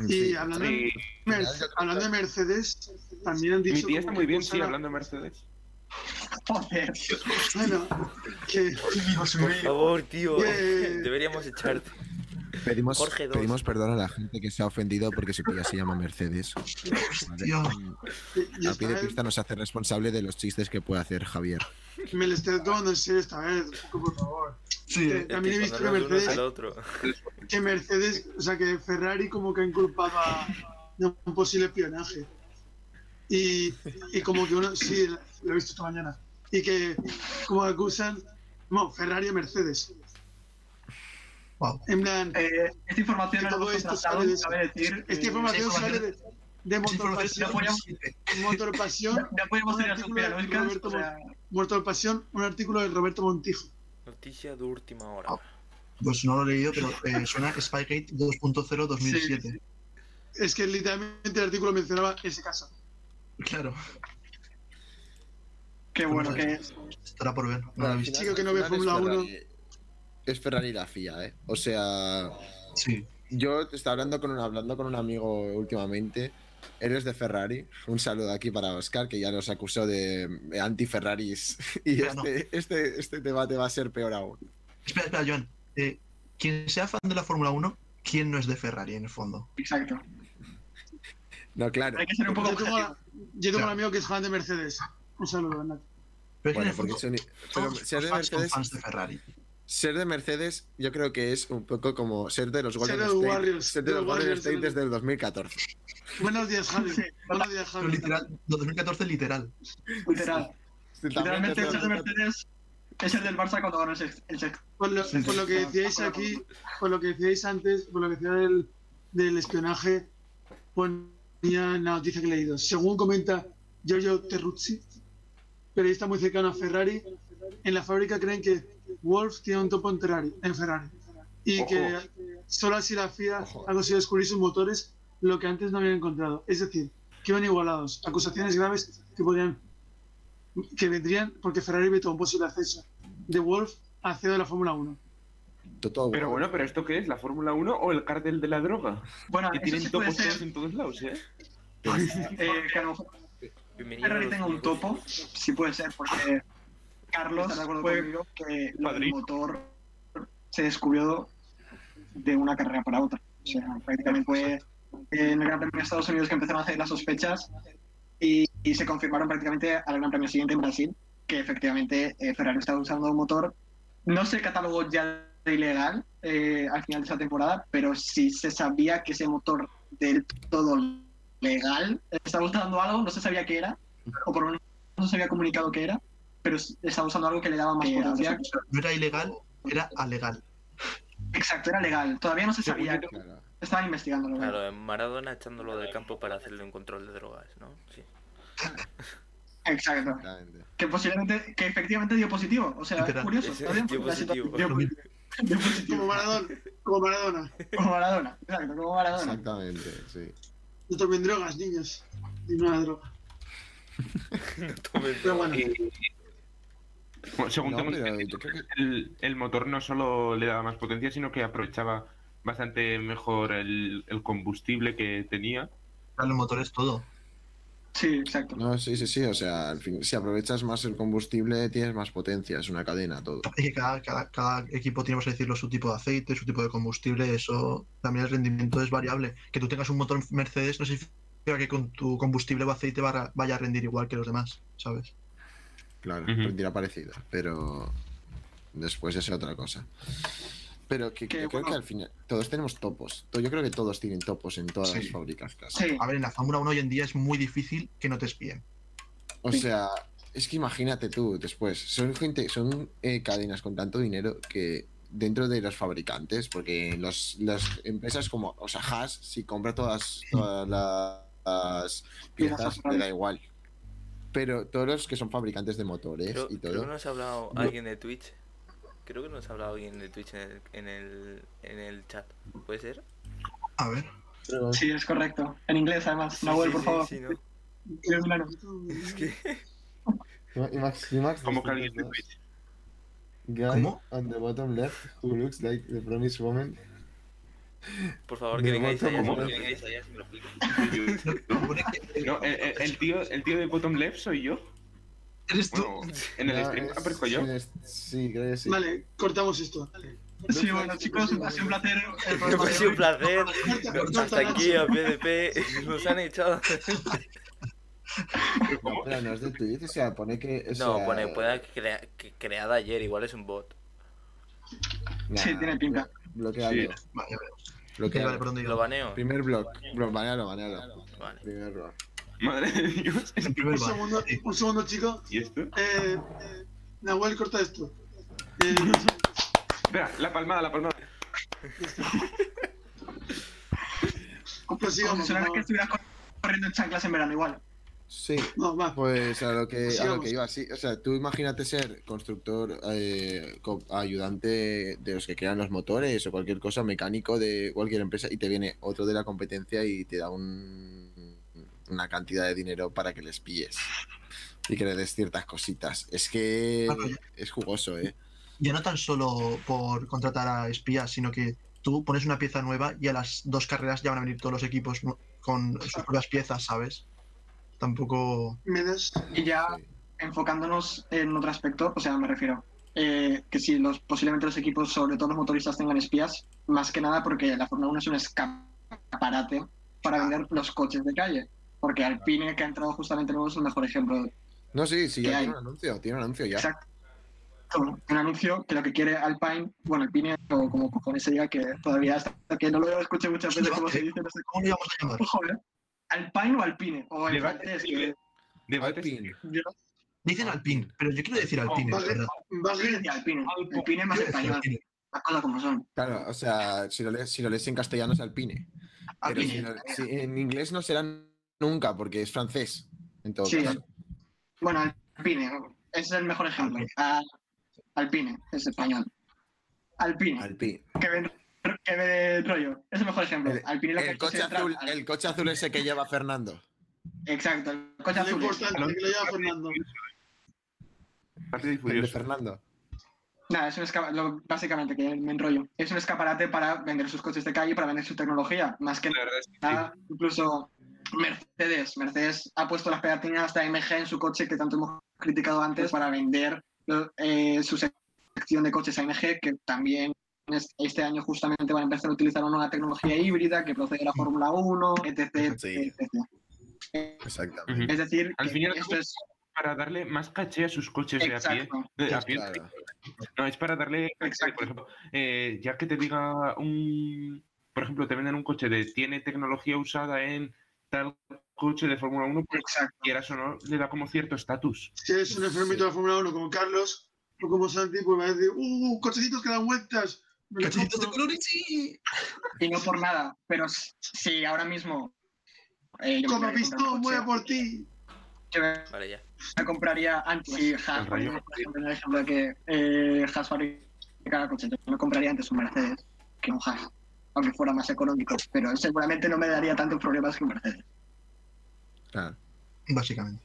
Y hablando, Sí. de Merce- hablando de Mercedes, también han dicho. Mi tía está muy bien, sí, la- hablando de Mercedes. joder. Bueno, que, Dios Por favor, tío. Deberíamos echarte. Pedimos, Jorge pedimos perdón a la gente que se ha ofendido porque su tía se llama Mercedes. Vale. Tío. y A pie de esta pista nos hace responsable de los chistes que puede hacer Javier. me lo estoy tomando en serio esta vez, por favor. Sí, Que también he visto que no Mercedes, otro. que Mercedes, o sea, que Ferrari como que ha inculpado a- de un posible espionaje. Y, y como que uno, sí, lo he visto esta mañana. Y que como acusan, no, Ferrari a Mercedes. Wow. En plan, Eh, esta información hemos esto contrastado, sale de- cabe decir. esta eh, información sale de, de Motor Pasión, es Motor Pasión, podemos tener Motor Pasión, un artículo de Roberto Montijo. Noticia de última hora. Ah. Pues no lo he leído, pero eh, suena Spygate 2.0 2007. Es que literalmente el artículo mencionaba ese caso. Claro, qué bueno que estará por ver. No lo he visto. Chico que no ve es Fórmula Ferrari- Es Ferrari la FIA, ¿eh? O sea, Sí. yo estaba hablando con un, hablando con un amigo últimamente. Eres de Ferrari. Un saludo aquí para Oscar, que ya nos acusó de anti-Ferraris. Y Pero no. este, este, este debate va a ser peor aún. Espera, espera, Joan. Eh, quien sea fan de la Fórmula 1, ¿quién no es de Ferrari en el fondo? exacto. No, claro. Hay que ser un poco Yo tengo, yo tengo Claro. un amigo que es fan de Mercedes. Un saludo, Bernat. Pero es Bueno, porque son- pero ser los de Mercedes fans de Ferrari. Ser de Mercedes, yo creo que es un poco como ser de los Golden de los State. Warriors, ser de de los Warriors, State de- desde el 2014. Buenos días, Javi. Buenos días, Javi. literal, 2014 literal. Literal. Literalmente ser de Mercedes es el del Barça cuando ganó el sex- el sexto. Por lo, por que decíais aquí, por lo que decíais antes, por lo que decía del, del espionaje, ponía en la noticia que he leído. Según comenta Giorgio Terruzzi, periodista muy cercano a Ferrari, en la fábrica creen que Wolf tiene un topo en Ferrari, en Ferrari y Ojo. que solo así la FIA Ojo. ha conseguido descubrir sus motores, lo que antes no habían encontrado. Es decir, que iban igualados. Acusaciones graves que podrían que vendrían porque Ferrari vetó un posible acceso de Wolf al CEO de la Fórmula 1. Toto, Pero bueno, ¿pero esto qué es? ¿La Fórmula 1 o el cártel de la droga? Bueno, Que tienen sí topos todos en todos lados, ¿eh? eh, que a lo mejor a Ferrari tenga un topo, sí puede ser, porque Carlos ¿Estás de acuerdo fue conmigo? que el motor se descubrió de una carrera para otra. O sea, prácticamente fue en el Gran Premio de Estados Unidos que empezaron a hacer las sospechas y, y se confirmaron prácticamente al Gran Premio siguiente en Brasil que efectivamente eh, Ferrari estaba usando un motor. No se catalogó ya de ilegal eh, al final de esa temporada, pero sí se sabía que ese motor del todo legal estaba usando algo, no se sabía qué era, o por lo menos no se había comunicado qué era, pero estaba usando algo que le daba más Eh, potencia. No era ilegal, era alegal. Exacto, era legal. Todavía no se sabía. Claro. Estaban investigándolo. ¿verdad? Claro, en Maradona echándolo del campo para hacerle un control de drogas, ¿no? Sí. Exacto. Exactamente. Que posiblemente, que efectivamente dio positivo. O sea, Literal. curioso. Dio la situación- positivo. dio- dio Como positivo. Maradona. Como Maradona. Como Maradona. Exacto, como Maradona. Exactamente, sí. No tomen drogas, niños. Y no la droga. No Pero drogas. bueno, Eh, bueno, según No, tengo pero entendido, que el, el motor no solo le daba más potencia, sino que aprovechaba bastante mejor el, el combustible que tenía. Los motores todo. Sí, exacto. No, sí, sí, sí. O sea, al fin, si aprovechas más el combustible, tienes más potencia. Es una cadena todo. Es que cada, cada, cada equipo tiene, vamos a decirlo, su tipo de aceite, su tipo de combustible. Eso también el rendimiento es variable. Que tú tengas un motor Mercedes no significa que con tu combustible o aceite vaya a rendir igual que los demás, ¿sabes? Claro, Ujú. rendirá parecido. Pero después es otra cosa. Pero que, creo bueno. que al final todos tenemos topos. To- Yo creo que todos tienen topos en todas Sí. las fábricas casi. Sí. A ver, en la Fórmula 1 hoy en día es muy difícil que no te espíen. O sea, es que imagínate tú después. Son gente, son eh, cadenas con tanto dinero que dentro de los fabricantes, porque los, las empresas como, o sea, Haas, si compra todas, todas las piezas, le da igual. Pero todos los que son fabricantes de motores Creo, y creo todo. que nos ha hablado No. alguien de Twitch. Creo que nos ha hablado alguien de Twitch en el, en el, en el chat. ¿Puede ser? A ver, Pero- Sí, es correcto. En inglés, además. Sí, Nahuel, sí, por sí, favor. sí, ¿no? Es que... Y Max, y Max, Como que alguien de Twitch. Guy ¿Cómo? on the bottom left who looks like the promised woman. Por favor, que vengáis allá. que vengáis allá, si me lo No, el, tío, el tío de bottom left soy yo. eres tú. Bueno, en el No, stream es- aparezco yo. sí, es- Sí, creo que sí. Vale, cortamos esto. Sí, bueno, chicos, ha sido un placer. el programa Ha sido un placer. Hasta aquí a PDP nos han echado. Pero no es de Twitch, o sea, pone que. o No, sea, pone pueda crea- que creada ayer, igual es un bot. nah, Sí, tiene pinta. Bloquealo. Sí. Vale, vale. Bloquealo. Vale, ¿por dónde ¿Lo baneo? Primer block. Bro, banealo, banealo. Vale. Primer block. Madre de Dios. El primer Un segundo, un segundo, chico. ¿Y esto? Eh, eh, Nahuel, corta esto. Eh, Espera, la palmada, la palmada. Como si por que estuvieras corriendo en chanclas en verano, igual. Sí. No, va. Pues a lo que, a lo que iba, sí. O sea, tú imagínate ser constructor, eh, ayudante de los que crean los motores o cualquier cosa, mecánico de cualquier empresa, y te viene otro de la competencia y te da un, una cantidad de dinero para que les pilles y que le des ciertas cositas. Es que Claro, ya- es jugoso, ¿eh? Ya no tan solo por contratar a espías, sino que tú pones una pieza nueva y a las dos carreras ya van a venir todos los equipos con sus propias piezas, ¿sabes? Tampoco. Y ya Sí. enfocándonos en otro aspecto, o sea, me refiero eh, que sí, los, posiblemente los equipos, sobre todo los motoristas, tengan espías, más que nada porque la Fórmula 1 es un escaparate para vender los coches de calle. Porque Alpine, que ha entrado justamente nuevo, es el mejor ejemplo. No, sí, sí, ¿Qué ya hay? tiene un anuncio, tiene un anuncio ya. Exacto. Un anuncio que lo que quiere Alpine, bueno, Alpine, o como cojones se diga, que todavía hasta que no lo escuché muchas veces cómo se dice, no sé ¿Cómo lo íbamos a llamar? Alpine o Alpine, o Debate Debate. Alpine. yo Dicen Alpine, pero yo quiero decir Alpine, Bagre- decía Alpine. Alpine es más español, las cosas como son. Claro, o sea, si lo lees, si lo lees en castellano es alpine. Pero si, lo- si en inglés no será nunca, porque es francés, en todo Sí. caso. Bueno, Alpine, ese es el mejor ejemplo. Alpine. Ah, Alpine, es español. Alpine, Alpine. que ven, que ven rollo, es el mejor ejemplo. El, que el coche es azul, al- el coche azul ese que lleva Fernando. Exacto, el coche Lo azul. importante que lo lleva Fernando. Rápido y El de. Fernando. Nada, es un lo- básicamente que me enrollo. Es un escaparate para vender sus coches de calle, para vender su tecnología, más que es sí. nada, incluso Mercedes. Mercedes ha puesto las pegatinas hasta MG en su coche que tanto hemos criticado antes para vender eh, su sección de coches AMG, que también es- este año justamente van a empezar a utilizar una nueva tecnología híbrida que procede de la Fórmula 1, etc. Sí. etc. Exactamente. Es decir, Al que fin y al esto es para darle más caché a sus coches de a pie. exacto. De a pie. Claro. No, es para darle, Exacto. por ejemplo, eh, ya que te diga un, por ejemplo, te venden un coche de tiene tecnología usada en tal coche de Fórmula 1, pues Exacto. quieras o no, le da como cierto estatus. Si eres un enfermito de la Fórmula 1 como Carlos o como Santi, pues va a decir, ¡uh! Cochecitos que dan vueltas. ¡Cachetitos de compro". colores, sí! Y no por nada, pero s- si ahora mismo. eh, Como que pistón, un voy a coche, por ti. yo Vale, ya. me compraría antes por ejemplo, de que eh, coches, yo me compraría antes un Mercedes que un Haas, aunque fuera más económico, pero seguramente no me daría tantos problemas que un Mercedes. Claro. Básicamente.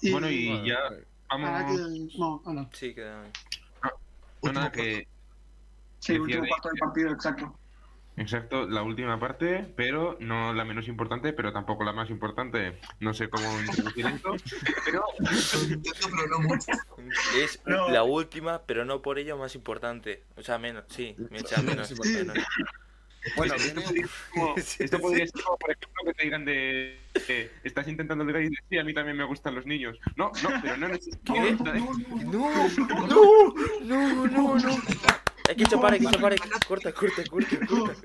Y, Bueno, y Bueno, ya vamos. ahora que- No, ah, no. Sí, queda. No, nada, Último que, Sí, el último de- cuarto del partido, exacto. exacto, la última parte, pero no la menos importante, pero tampoco la más importante. No sé cómo introducir esto, pero no. Es No. la última, pero no por ello más importante. O sea, menos, sí, me echa menos. importante. Bueno, esto, podría, como- esto podría ser como, por ejemplo, que te digan de. eh, estás intentando ligar y dices, sí, a mí también me gustan los niños. No, no, pero no necesito. ¿eh? No, no, no, no, no. Hay que chapar, hay que chapar. Corta, corta, corta, corta.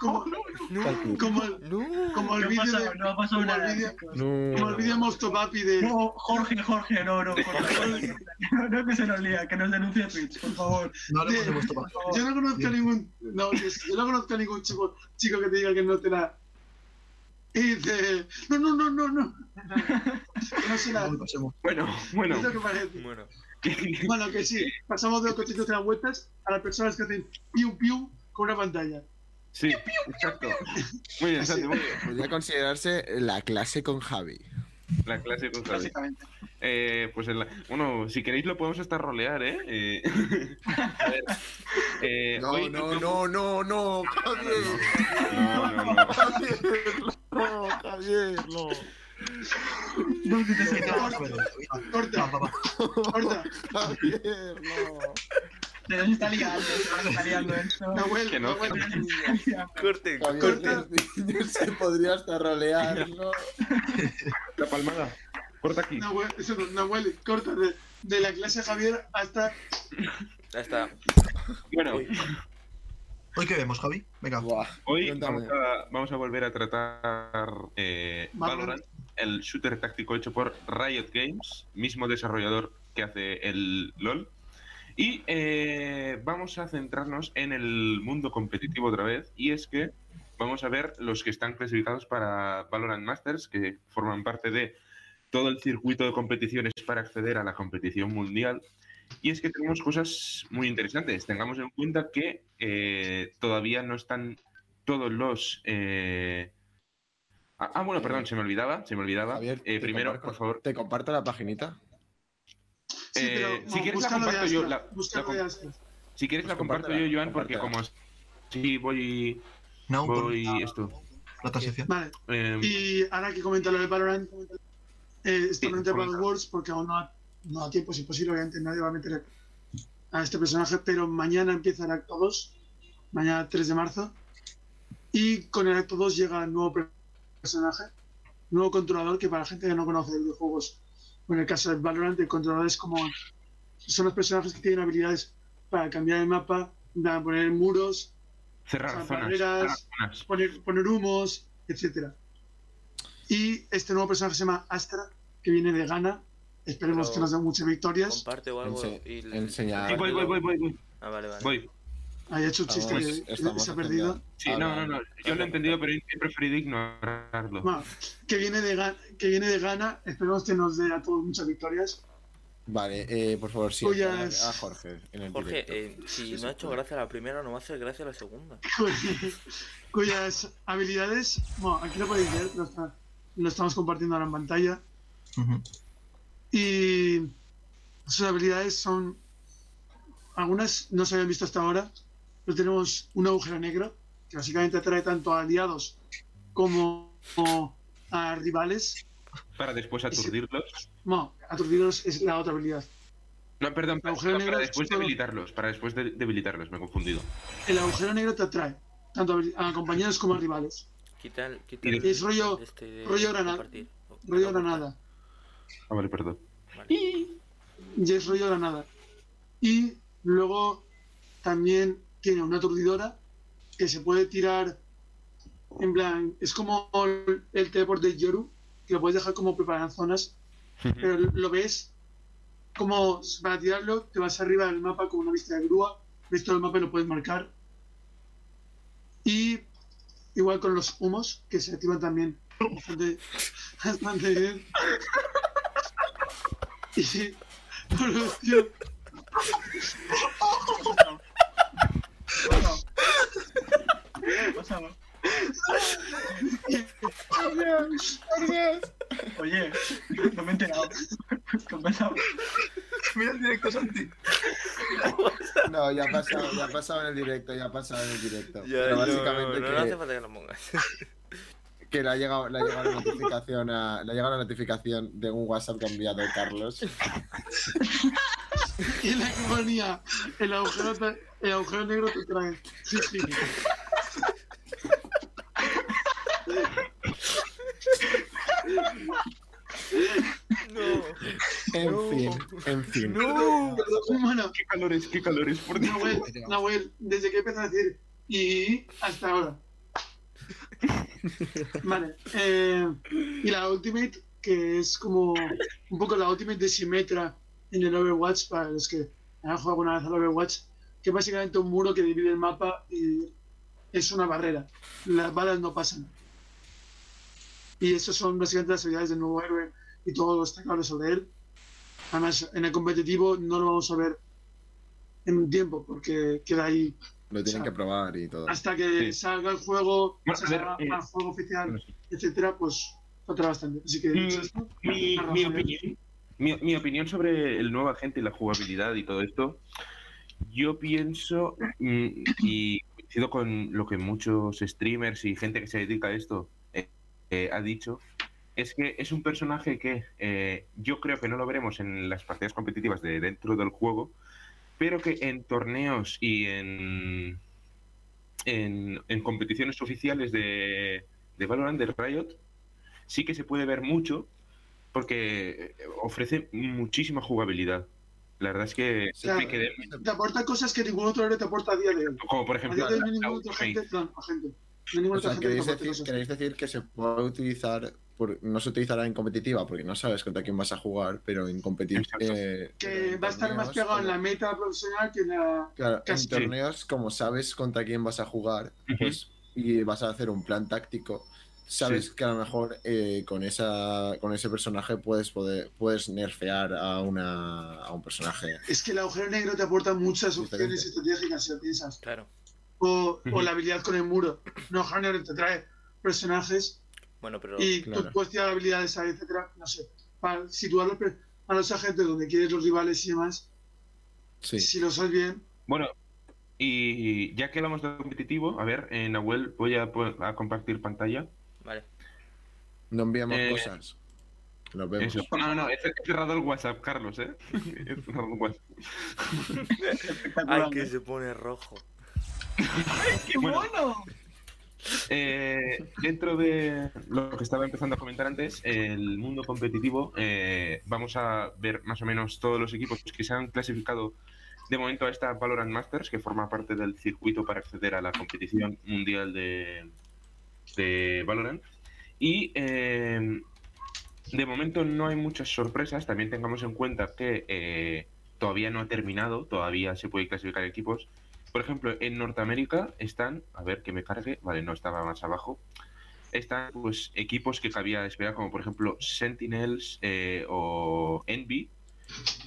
Como, No, como, el- no. como el No ha vídeo de- no ha pasado nada. como el vídeo No. Mosto Papi de. No, Jorge, Jorge, no, no, Jorge, no, no que se nos lía, que nos denuncie Twitch, por favor. No favor. Yo no conozco a ningún. No, yo no conozco a ningún chico, chico que te diga que no te la. Y dice. No, no, no, no, no. No. No pasemos. Bueno, bueno. Es lo que parece. Bueno, Bueno, que sí. Pasamos de los cochitos que dan vueltas a las personas que hacen pium pium con una pantalla. Sí, exacto. Muy bien, Santi, muy bien. Podría considerarse la clase con Javi. La clase con Javi. Básicamente. Eh, pues en la- bueno, si queréis lo podemos hasta rolear, ¿eh? Eh, a ver. Eh, No, hoy no, no, no, no, Javier. No, no, no. Javier, no, Javier, no. No. Liando, se nos está liando esto. Nahuel, Que no. Nahuel, Corte. Javier, Corta. los niños se podría hasta rolear, ¿no? La palmada. Corta aquí. Nahuel, eso no, Nahuel, corta de, de la clase Javier hasta Ya está. Bueno. ¿Hoy qué vemos, Javi? Venga. Buah, hoy vamos a, vamos a volver a tratar eh. Valorant, el shooter táctico hecho por Riot Games, mismo desarrollador que hace el LOL. Y eh, vamos a centrarnos en el mundo competitivo otra vez. Y es que vamos a ver los que están clasificados para Valorant Masters, que forman parte de todo el circuito de competiciones para acceder a la competición mundial. Y es que tenemos cosas muy interesantes. Tengamos en cuenta que eh, todavía no están todos los... eh, Ah, ah, bueno, perdón, se me olvidaba, se me olvidaba. Javier, Eh, primero, comparto- por favor, Te comparto la paginita. Sí, Eh, pero si quieres la de comparto yo, la- la si quieres Pues la comparto yo, Joan, porque como así voy, No, voy esto. la transición. Vale, eh, y ahora que comenta lo de Valorant, eh, esto Sí, para los Worlds porque aún no ha, no ha tiempo, es imposible, obviamente nadie va a meter a este personaje, pero mañana empieza el acto 2, mañana 3 de marzo, y con el acto 2 llega el nuevo personaje, nuevo controlador que para la gente que no conoce de videojuegos, o en el caso de Valorant, el controlador es como, son los personajes que tienen habilidades para cambiar el mapa, para poner muros, cerrar o sea, zonas. barreras, cerrar zonas. poner, poner humos, etcétera. Y este nuevo personaje se llama Astra, que viene de Ghana. Esperemos Pero- que nos den muchas victorias. Comparte o algo. Ense- y enseñar. Sí, voy, voy, voy, voy, voy. Ah, vale, vale. voy. Haya hecho un chiste que- se ha perdido. Sí, no, no, no. Yo lo he entendido, pero he preferido ignorarlo. Bueno, que, viene de que viene de Ghana. Esperemos que nos dé a todos muchas victorias. Vale, eh, por favor, sí. Cuyas- A Jorge. En el Jorge, eh, si Sí, no sí, ha hecho gracia la primera, no va a hacer gracia la segunda. cuyas habilidades, bueno, aquí lo podéis ver, lo, está- lo estamos compartiendo ahora en pantalla. Y sus habilidades son. Algunas no se habían visto hasta ahora, pero tenemos un agujero negro que básicamente atrae tanto a aliados como, como a rivales. Para después aturdirlos. No, aturdidos es la otra habilidad. No, perdón, para, agujero para negro es después debilitarlos. Para después de- debilitarlos, me he confundido. El agujero negro te atrae tanto a a compañeros como a rivales. Quita el. Quita Y el es rollo- este de rollo granada. Rollo granada. Ah, vale, perdón. Vale. Y es rollo granada. Y luego también tiene una aturdidora que se puede tirar en plan, es como el, el teleport de Yoru, que lo puedes dejar como preparado en zonas, pero lo ves como para tirarlo, te vas arriba del mapa con una vista de grúa, ves todo el mapa y lo puedes marcar. Y igual con los humos, que se activan también bastante, bastante bien. Y por último, ¿Qué pasa? Oye, no me he enterado. ¿Qué ha pasado? Mira el directo, Santi. No, ya ha pasado, ya ha pasado en el directo, ya ha pasado en el directo. Ya, Pero no, básicamente no, no, que, no hace falta que lo pongas. que le ha llegado, le ha llegado la notificación a, le ha llegado la notificación de un WhatsApp que ha enviado Carlos. y la que ponía el agujero, te- el agujero negro te trae. Sí, sí. No. En fin, en fin. Bueno, Qué calores, qué calores, por Dios. Nahuel, Nahuel, desde que empezó a decir y hasta ahora. Vale. eh, y la Ultimate, que es como un poco la Ultimate de Symmetra en el Overwatch, para los que han jugado alguna vez al Overwatch, que es básicamente un muro que divide el mapa y es una barrera. Las balas no pasan. Y esas son básicamente las habilidades del nuevo héroe y todo lo destacable sobre él. Además, en el competitivo no lo vamos a ver en un tiempo, porque queda ahí Lo tienen O sea, que probar y todo. hasta que Sí. salga el juego, Bueno, se a ver, salga eh, al juego oficial, bueno, sí. etcétera, pues falta bastante. Así que Mm, mi, mi Javier. opinión, mi, opinión sobre el nuevo agente y la jugabilidad y todo esto, yo pienso mm, y coincido con lo que muchos streamers y gente que se dedica a esto eh, eh, ha dicho, es que es un personaje que eh, yo creo que no lo veremos en las partidas competitivas de dentro del juego, pero que en torneos y en, en, en competiciones oficiales de, de Valorant, de Riot, sí que se puede ver mucho porque ofrece muchísima jugabilidad. La verdad es que Sí, me quedé, te aporta cosas que ningún otro héroe te aporta a día de hoy. como por A ejemplo, día de hoy ningún otro agente, O sea, ¿queréis decir, cosas. queréis decir que se puede utilizar, por, no se utilizará en competitiva porque no sabes contra quién vas a jugar, pero en competitiva. Exacto. Que va a estar más pegado en la meta profesional que en la. Claro, Casi. en torneos, como sabes contra quién vas a jugar, pues, y vas a hacer un plan táctico, sabes Sí. que a lo mejor eh, con esa con ese personaje puedes poder puedes nerfear a una a un personaje. Es que el agujero negro te aporta muchas opciones estratégicas, si lo piensas. Claro. O, o la habilidad con el muro. No, agujero negro te trae personajes Bueno, pero y claro. tú puedes tirar habilidades ahí, etcétera. No sé. Para situar a los agentes donde quieres los rivales y demás. Sí. Si lo sabes bien. Bueno, y ya que hablamos de competitivo, a ver, en Nahuel voy a compartir pantalla. Vale. No enviamos Eh, cosas. Nos vemos. Eso. No, no, no, he cerrado el WhatsApp, Carlos, ¿eh? He cerrado el WhatsApp. Espectacular. Ay, que se pone rojo. ¡Qué Bueno. mono! Eh, dentro de lo que estaba empezando a comentar antes, el mundo competitivo, eh, vamos a ver más o menos todos los equipos que se han clasificado de momento a esta Valorant Masters, que forma parte del circuito para acceder a la competición mundial de, de Valorant. Y eh, de momento no hay muchas sorpresas, también tengamos en cuenta que eh, todavía no ha terminado, todavía se puede clasificar equipos. Por ejemplo, en Norteamérica están, a ver que me cargue, vale, no estaba más abajo. Están pues equipos que cabía esperar, como por ejemplo Sentinels eh, o Envy.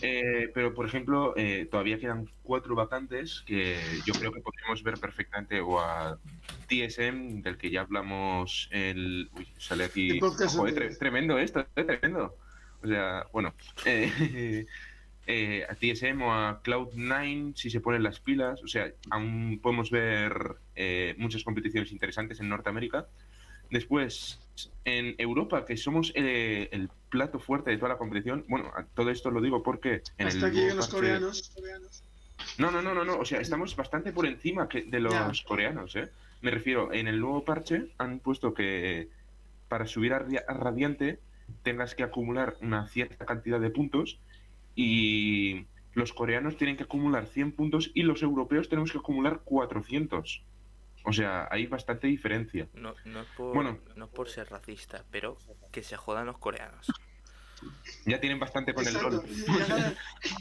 Eh, pero por ejemplo, eh, todavía quedan cuatro vacantes que yo creo que podríamos ver perfectamente o a TSM, del que ya hablamos el. Uy, sale aquí. Tre- tremendo esto, eh, tremendo. O sea, bueno. eh, a TSM o a Cloud9 si se ponen las pilas. O sea, aún podemos ver muchas competiciones interesantes en Norteamérica. Después, en Europa, que somos eh, el plato fuerte de toda la competición. Bueno, todo esto lo digo porque en Hasta el aquí nuevo los coreanos. no, no, no, no, no. O sea, estamos bastante por encima que de los coreanos, ¿eh? Me refiero, en el nuevo parche han puesto que para subir a, a Radiante tengas que acumular una cierta cantidad de puntos y los coreanos tienen que acumular 100 puntos y los europeos tenemos que acumular 400. O sea, hay bastante diferencia. No, no, es por, Bueno. no es por ser racista, pero que se jodan los coreanos. Ya tienen bastante con el. LOL.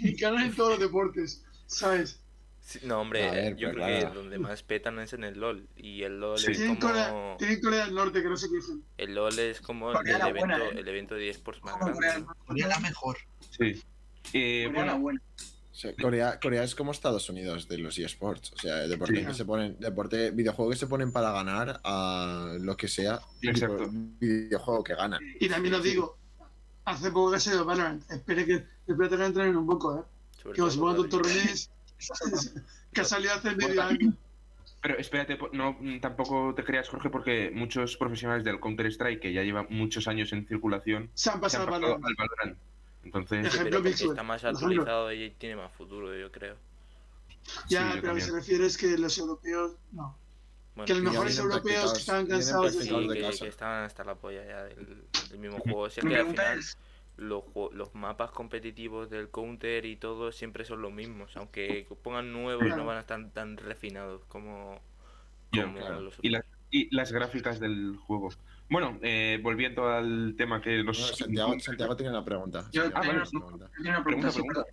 Y ganan, en todos los deportes. ¿Sabes? Sí, no, hombre, ver, yo pero creo que donde más petan es en el LOL. Y el LOL Sí. es Tienen, Corea, como. tienen Corea del Norte, que no se quejen. El LOL es como el, Corea evento, buena, ¿eh? el evento de esports más grande. Corea, Corea la mejor. Sí. Eh, Corea la bueno, buena. O sea, Corea, Corea es como Estados Unidos de los eSports. O sea, deporte Sí. que se ponen, deporte, videojuego que se ponen para ganar a lo que sea. Exacto. videojuego que gana. Y también os digo, hace poco que ha salido Valorant. Espere que, espérate que entren un poco, ¿eh? Sobre Que os pongan los torneos que ha salido hace medio año. Pero espérate, no tampoco te creas, Jorge, porque muchos profesionales del Counter-Strike, que ya llevan muchos años en circulación, Se han se pasado al Valorant. al Valorant. Entonces, Ejemplo, pero está más actualizado y tiene más futuro, yo creo. Ya, Sí, yo pero a lo que también. se refiere es que los europeos, no. Bueno, Que a lo ya mejor vienen los europeos que estaban cansados de sí, que, casa. que estaban hasta la polla ya del, del mismo juego. Mi que al final es, los, los mapas competitivos del counter y todo siempre son los mismos. Aunque pongan nuevos, Claro. no van a estar tan refinados como, Ya, como claro. los y, la- y las gráficas del juego. Bueno, eh, volviendo al tema que nos... Bueno, Santiago, Santiago tiene una pregunta. Yo tengo una- pregunta. yo tengo una Pregunta, pregunta. sí, pregunta.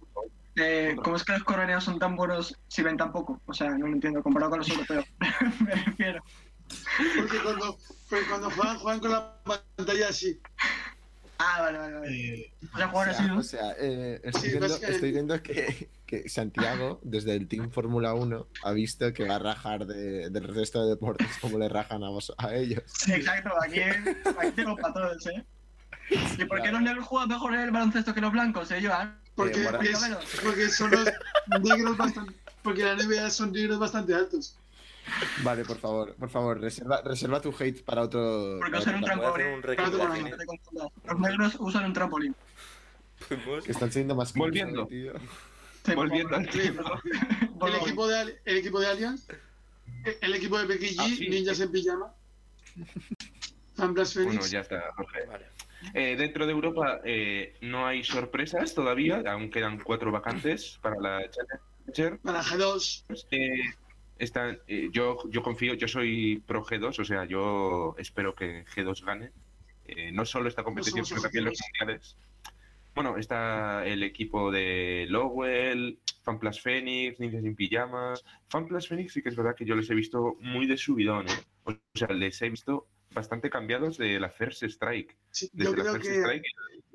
eh, ¿Cómo es que los coreanos son tan buenos si ven tan poco? O sea, no lo entiendo, comparado con los europeos. Me refiero. Porque cuando, porque cuando juegan, juegan con la pantalla así. Ah, vale, vale, vale. Eh, O sea, O sea, así, ¿no? o sea, eh, estoy, Sí, viendo, básicamente. estoy viendo que, que Santiago, desde el Team Fórmula 1, ha visto que va a rajar de- del resto de deportes como le rajan a, vos, a ellos. Sí, exacto, aquí, aquí tengo para todos, ¿eh? ¿Y por qué los negros juegan mejor el baloncesto que los blancos, eh, Joan? Porque, Eh, Mora- es- porque son los negros bastante. Porque la NBA son negros bastante altos. Vale, por favor, por favor, reserva, reserva tu hate para otro. Porque usan un trampolín. Los negros usan un trampolín. Que están siendo más Volviendo. tío. Sí, Volviendo al tema. El equipo de, el equipo de Allianz, el- equipo de PKG, Ah, sí. Ninjas en Pijama, Fan Blast Bueno, ya está, Jorge. Vale. Eh, dentro de Europa eh, no hay sorpresas todavía, aún quedan cuatro vacantes para la Challenger. para G2, Eh, están, eh, yo, yo confío, yo soy pro G2, o sea, yo espero que G2 gane. Eh, no solo esta competición, somos sino también los mundiales. Bueno, está el equipo de Lowell, FanPlus Phoenix, Ninjas sin Pijamas. FanPlus Phoenix sí que es verdad que yo les he visto muy de subidón, ¿eh? O sea, les he visto bastante cambiados de la First Strike. sí, Desde yo la creo First que Strike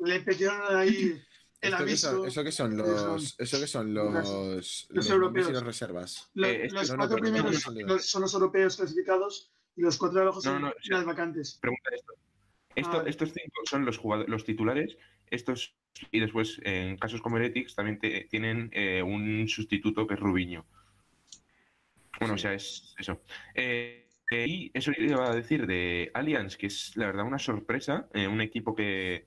le metieron ahí el ¿Esto son, aviso. eso que son los, eso que son los, los, europeos. y las reservas. Los, Eh, los no, no, cuatro no primeros los- son los europeos clasificados y los cuatro de abajo son no, las vacantes. pregunta esto. Esto- Ah, vale. Estos cinco son los jugadores, los titulares. Estos y después en casos como Heretics también te- tienen eh, un sustituto que es Rubiño. Bueno, o sea, es eso. Eh, eh, y eso iba a decir de Allianz, que es la verdad una sorpresa, eh, un equipo que,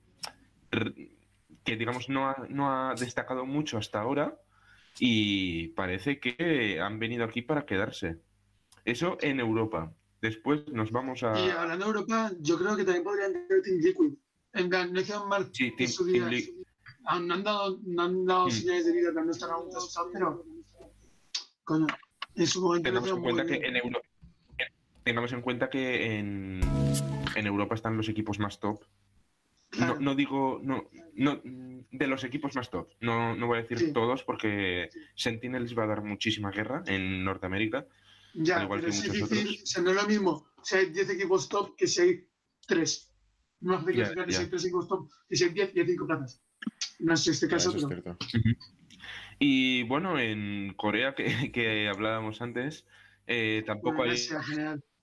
que digamos no ha, no ha destacado mucho hasta ahora y parece que han venido aquí para quedarse. Eso en Europa. Después nos vamos a... Y hablando de Europa, yo creo que también podrían tener Team Liquid. En plan, no hicieron mal Sí, Team- su Team. Ah, No han dado, no han dado Mm. señales de vida, no están aún todos pero. Coño, en su momento en cuenta que en Europa tengamos en cuenta que en, en Europa están los equipos más top no, Claro. no digo no, no de los equipos más top no, no voy a decir Sí. todos porque Sentinels va a dar muchísima guerra en Norteamérica al Ya, igual pero que es difícil, otros. o sea, no es lo mismo si hay 10 equipos top que si hay 3. No hace que Ya, ya. si hay 3 equipos top, que si hay 10 y hay 5 plazas. No es este caso, eso es pero. cierto. y bueno en Corea que, que hablábamos antes eh, tampoco Bueno,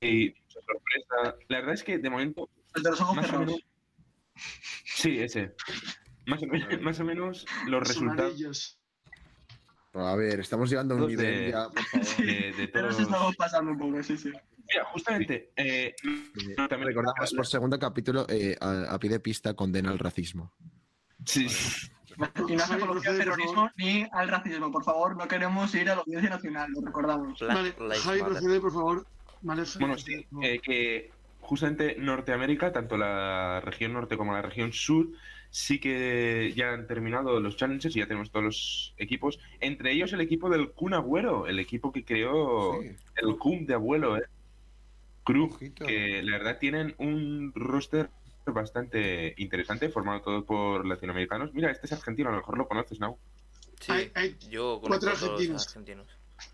hay, mucha sorpresa la verdad es que de momento El de los ojos cerrados. menos sí ese más o, menos, más o menos los Son resultados amarillos. A ver, estamos llegando a un nivel de- ya, por favor. Sí, de, de pero todos se estamos pasando un poco, sí, sí. Mira, justamente, eh, Eh, también Recordamos por segundo capítulo, eh, a, a pie de pista condena el racismo. Sí, Y no hace Javi, apología al procede, por terrorismo ni al racismo, por favor. No queremos ir a la audiencia nacional, lo recordamos. Vale, Javi, procede, por favor. Vale, bueno, sí, eh, que justamente Norteamérica, tanto la región norte como la región sur, sí que ya han terminado los challenges y ya tenemos todos los equipos, entre ellos el equipo del Kun Agüero, el equipo que creó Sí, el Kun de abuelo, eh. Krug, ojito. que la verdad tienen un roster bastante interesante, formado todo por latinoamericanos. Mira, este es argentino, a lo mejor lo conoces, ¿no? Sí, Hay, hay, yo conozco cuatro argentinos. los argentinos.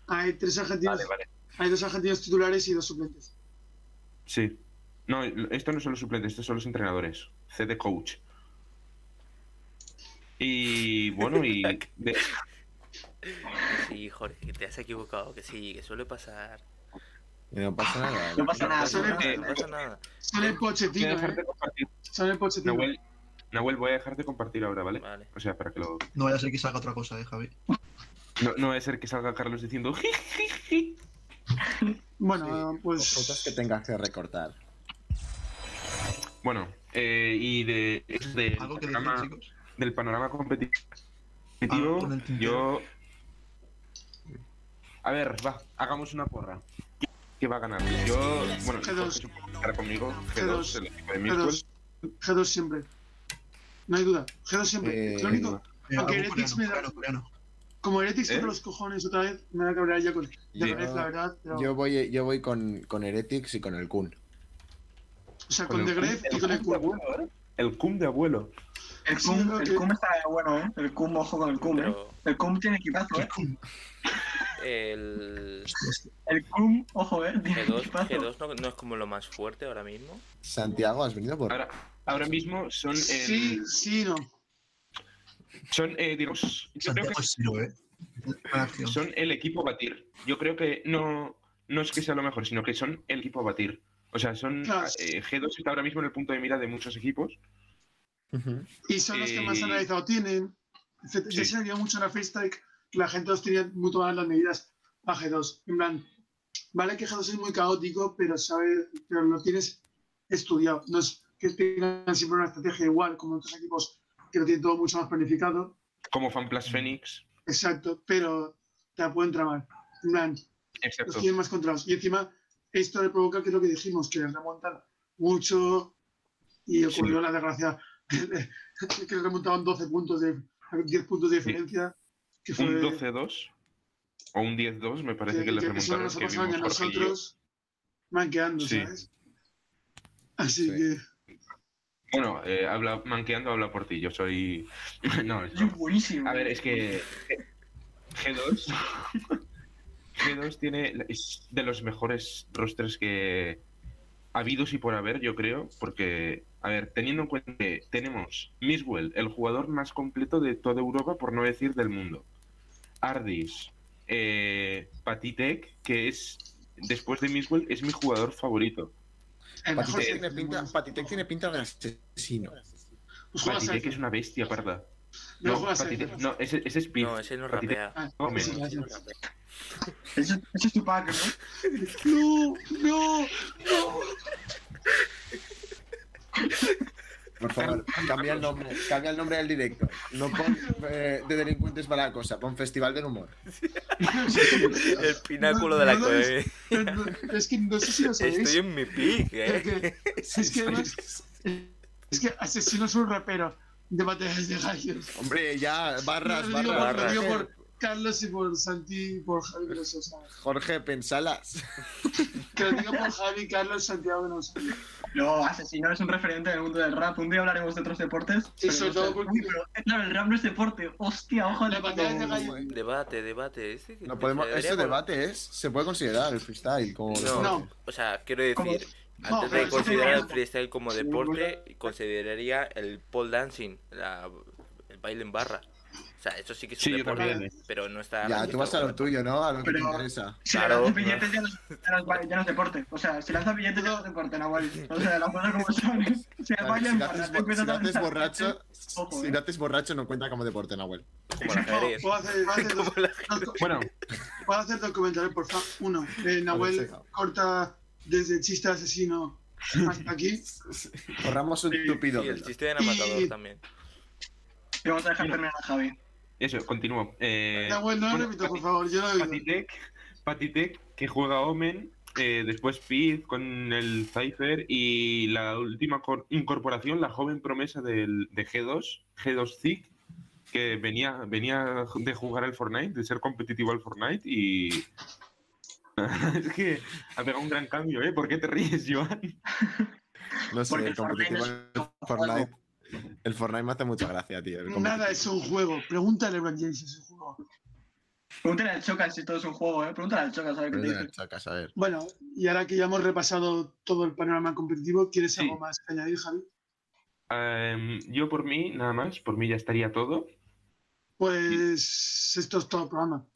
hay tres argentinos. Vale, vale. Hay dos argentinos titulares y dos suplentes. Sí. No, esto no son los suplentes, estos son los entrenadores. CD Coach. Y bueno, y de- Sí, Jorge, que te has equivocado, que sí, que suele pasar. No pasa nada. No pasa nada. Son el voy a Pochettino, dejarte ¿eh? compartir. Son el Pochettino. Nahuel, Nahuel, voy a dejarte compartir ahora, ¿vale? Vale. O sea, para que lo. No vaya a ser que salga otra cosa, eh, Javi. No, no va a ser que salga Carlos diciendo. Bueno, Sí, pues. Fotos que tengas que recortar. Bueno, eh, y de, de- ¿Algo que decir, chicos? Del panorama competitivo, tintero. yo. A ver, va, hagamos una porra. ¿Qué va a ganar? Yo, bueno, G2. supongo que estará conmigo, G2. G2, el equipo de Mixwell. G2. G2 siempre. No hay duda. G2 siempre. Eh, Lo único, Eh, Aunque Heretics me da- coreano, coreano. ¿Eh? como Heretics toca los cojones otra vez, me va a cabrear ya con. De Yo- Gref, la verdad. Pero, Yo voy, yo voy con, con Heretics y con el Kun. o sea, Con con el The Gref cum- y con el Kun. abuelo, ¿eh? El cum de abuelo. El cum, el que- cum está bueno, ¿eh? El cum, ojo con el cum, ¿eh? El cum tiene equipazo, ¿eh? el El cum, ojo, ¿eh? Tiene G2, equipazo. G2 no, no es como lo más fuerte ahora mismo. Santiago, has venido por. Ahora, ahora mismo son el, Sí, sí, no. son eh, digamos, yo creo que Ciro, ¿eh? Son el equipo a batir. Yo creo que no, no es que sea lo mejor, sino que son el equipo a batir. O sea, son eh, G2 está ahora mismo en el punto de mira de muchos equipos. Ujú. Y son los que más Eh, analizado tienen. sí. Ya se veía mucho en la FaceTime que la gente los tenía muy tomadas las medidas a G2. En plan, vale que G2 es muy caótico, pero sabe, pero lo tienes estudiado. No es que tengan siempre una estrategia igual, como otros equipos que lo tienen todo mucho más planificado. Como FanPlus Phoenix. Exacto, pero te la pueden tramar. En plan, los Exacto. tienen más controlados. Y encima, esto le provoca que es lo que dijimos, que les remontan mucho y ocurrió la desgracia que remontaban 12 puntos de 10 puntos de diferencia. Que fue Un 12-2 o un 10-2 me parece que, les que eso remontaron. nos que vimos a nosotros manqueando, Sí. ¿sabes? Así Sí. que Bueno, eh, habla, manqueando habla por ti. Yo soy. no, es buenísimo. A ver, es que G2 G2 tiene es de los mejores rosters que ha habido y por haber, yo creo, porque a ver, teniendo en cuenta que tenemos Miswell, el jugador más completo de toda Europa, por no decir del mundo. Ardis, eh, Patitek, que es después de Miswell es mi jugador favorito. el mejor Patitec sí. tiene pinta, Patitec tiene pinta de asesino. Pues Patitek es una bestia parda. No No, no, ese, ese es Speed. No, ese no rapea. Ah, no, ese es tu pack, ¿no? No, no, no. Por favor, cambia el nombre, cambia el nombre del directo. No pon eh, de delincuentes para la cosa, pon Festival del Humor. El pináculo de la No, no. No, Es que no sé si lo sabéis. Estoy en mi pick, pero eh. que- es que además, es que Asesino es un rapero de batallas de gallos. Hombre, ya, barras, Lo digo por- barras. Lo digo Jorge, por Carlos y por Santi y por Javi no. Jorge, pensalas. Que lo digo por Javi, Carlos, Santiago no sabe. No, Asesino es un referente del mundo del rap. Un día hablaremos de otros deportes. Sí, pero sobre no todo sé. porque- Uy, pero, claro, el rap no es deporte. Hostia, ojo La de. Debate, debate. Ese que No podemos, ese debate es, se puede considerar el freestyle como No, deporte. No. o sea, quiero decir, No, antes pero de considerar no- el freestyle como deporte, consideraría el pole dancing, la- el baile en barra. O sea, eso sí que es un Sí, deporte, también. pero no está... Ya, tú vas a lo tuyo, ¿no? A lo que te Pero- interesa. Si Claro. lanzas billetes ya no, es- ya, no es, ya no es deporte. O sea, si lanzas billetes ya no es deporte, Nahuel. O sea, las cosas como son. Si Vale, bailan si te bo- si lanzar borracho, ojo, si eh. naces borracho no cuenta como deporte, Nahuel. Como el ajedrez. Puedo hacer, la- Bueno, puedo hacer dos comentarios, por favor. Uno, eh, Nahuel corta desde chiste de asesino hasta aquí. Corramos un Sí, tupido. Y el chiste de Matador Y- también. Y vamos a dejar terminar a Javi. Eso, continúo. Eh, no lo bueno, repito, por favor. Yo lo. Patitec, Patitec, que juega Omen, eh, después Pid con el Cypher y la última cor- incorporación, la joven promesa del, de G2, G2 Zig, que venía, venía de jugar al Fortnite, de ser competitivo al Fortnite y... es que ha pegado un gran cambio, ¿eh? ¿Por qué te ríes, Joan? No sé, Porque competitivo un Fortnite. El Fortnite me hace mucha gracia, tío. Nada es un juego. Pregúntale a LeBron James si es un juego. Pregúntale al Choca si todo es un juego, ¿eh? Pregúntale al Choca, ¿sabes qué te dice? chacas, a ver. Bueno, y ahora que ya hemos repasado todo el panorama competitivo, ¿quieres Sí. algo más que añadir, Javi? Em, yo por mí, nada más, por mí ya estaría todo. Pues esto es todo el programa.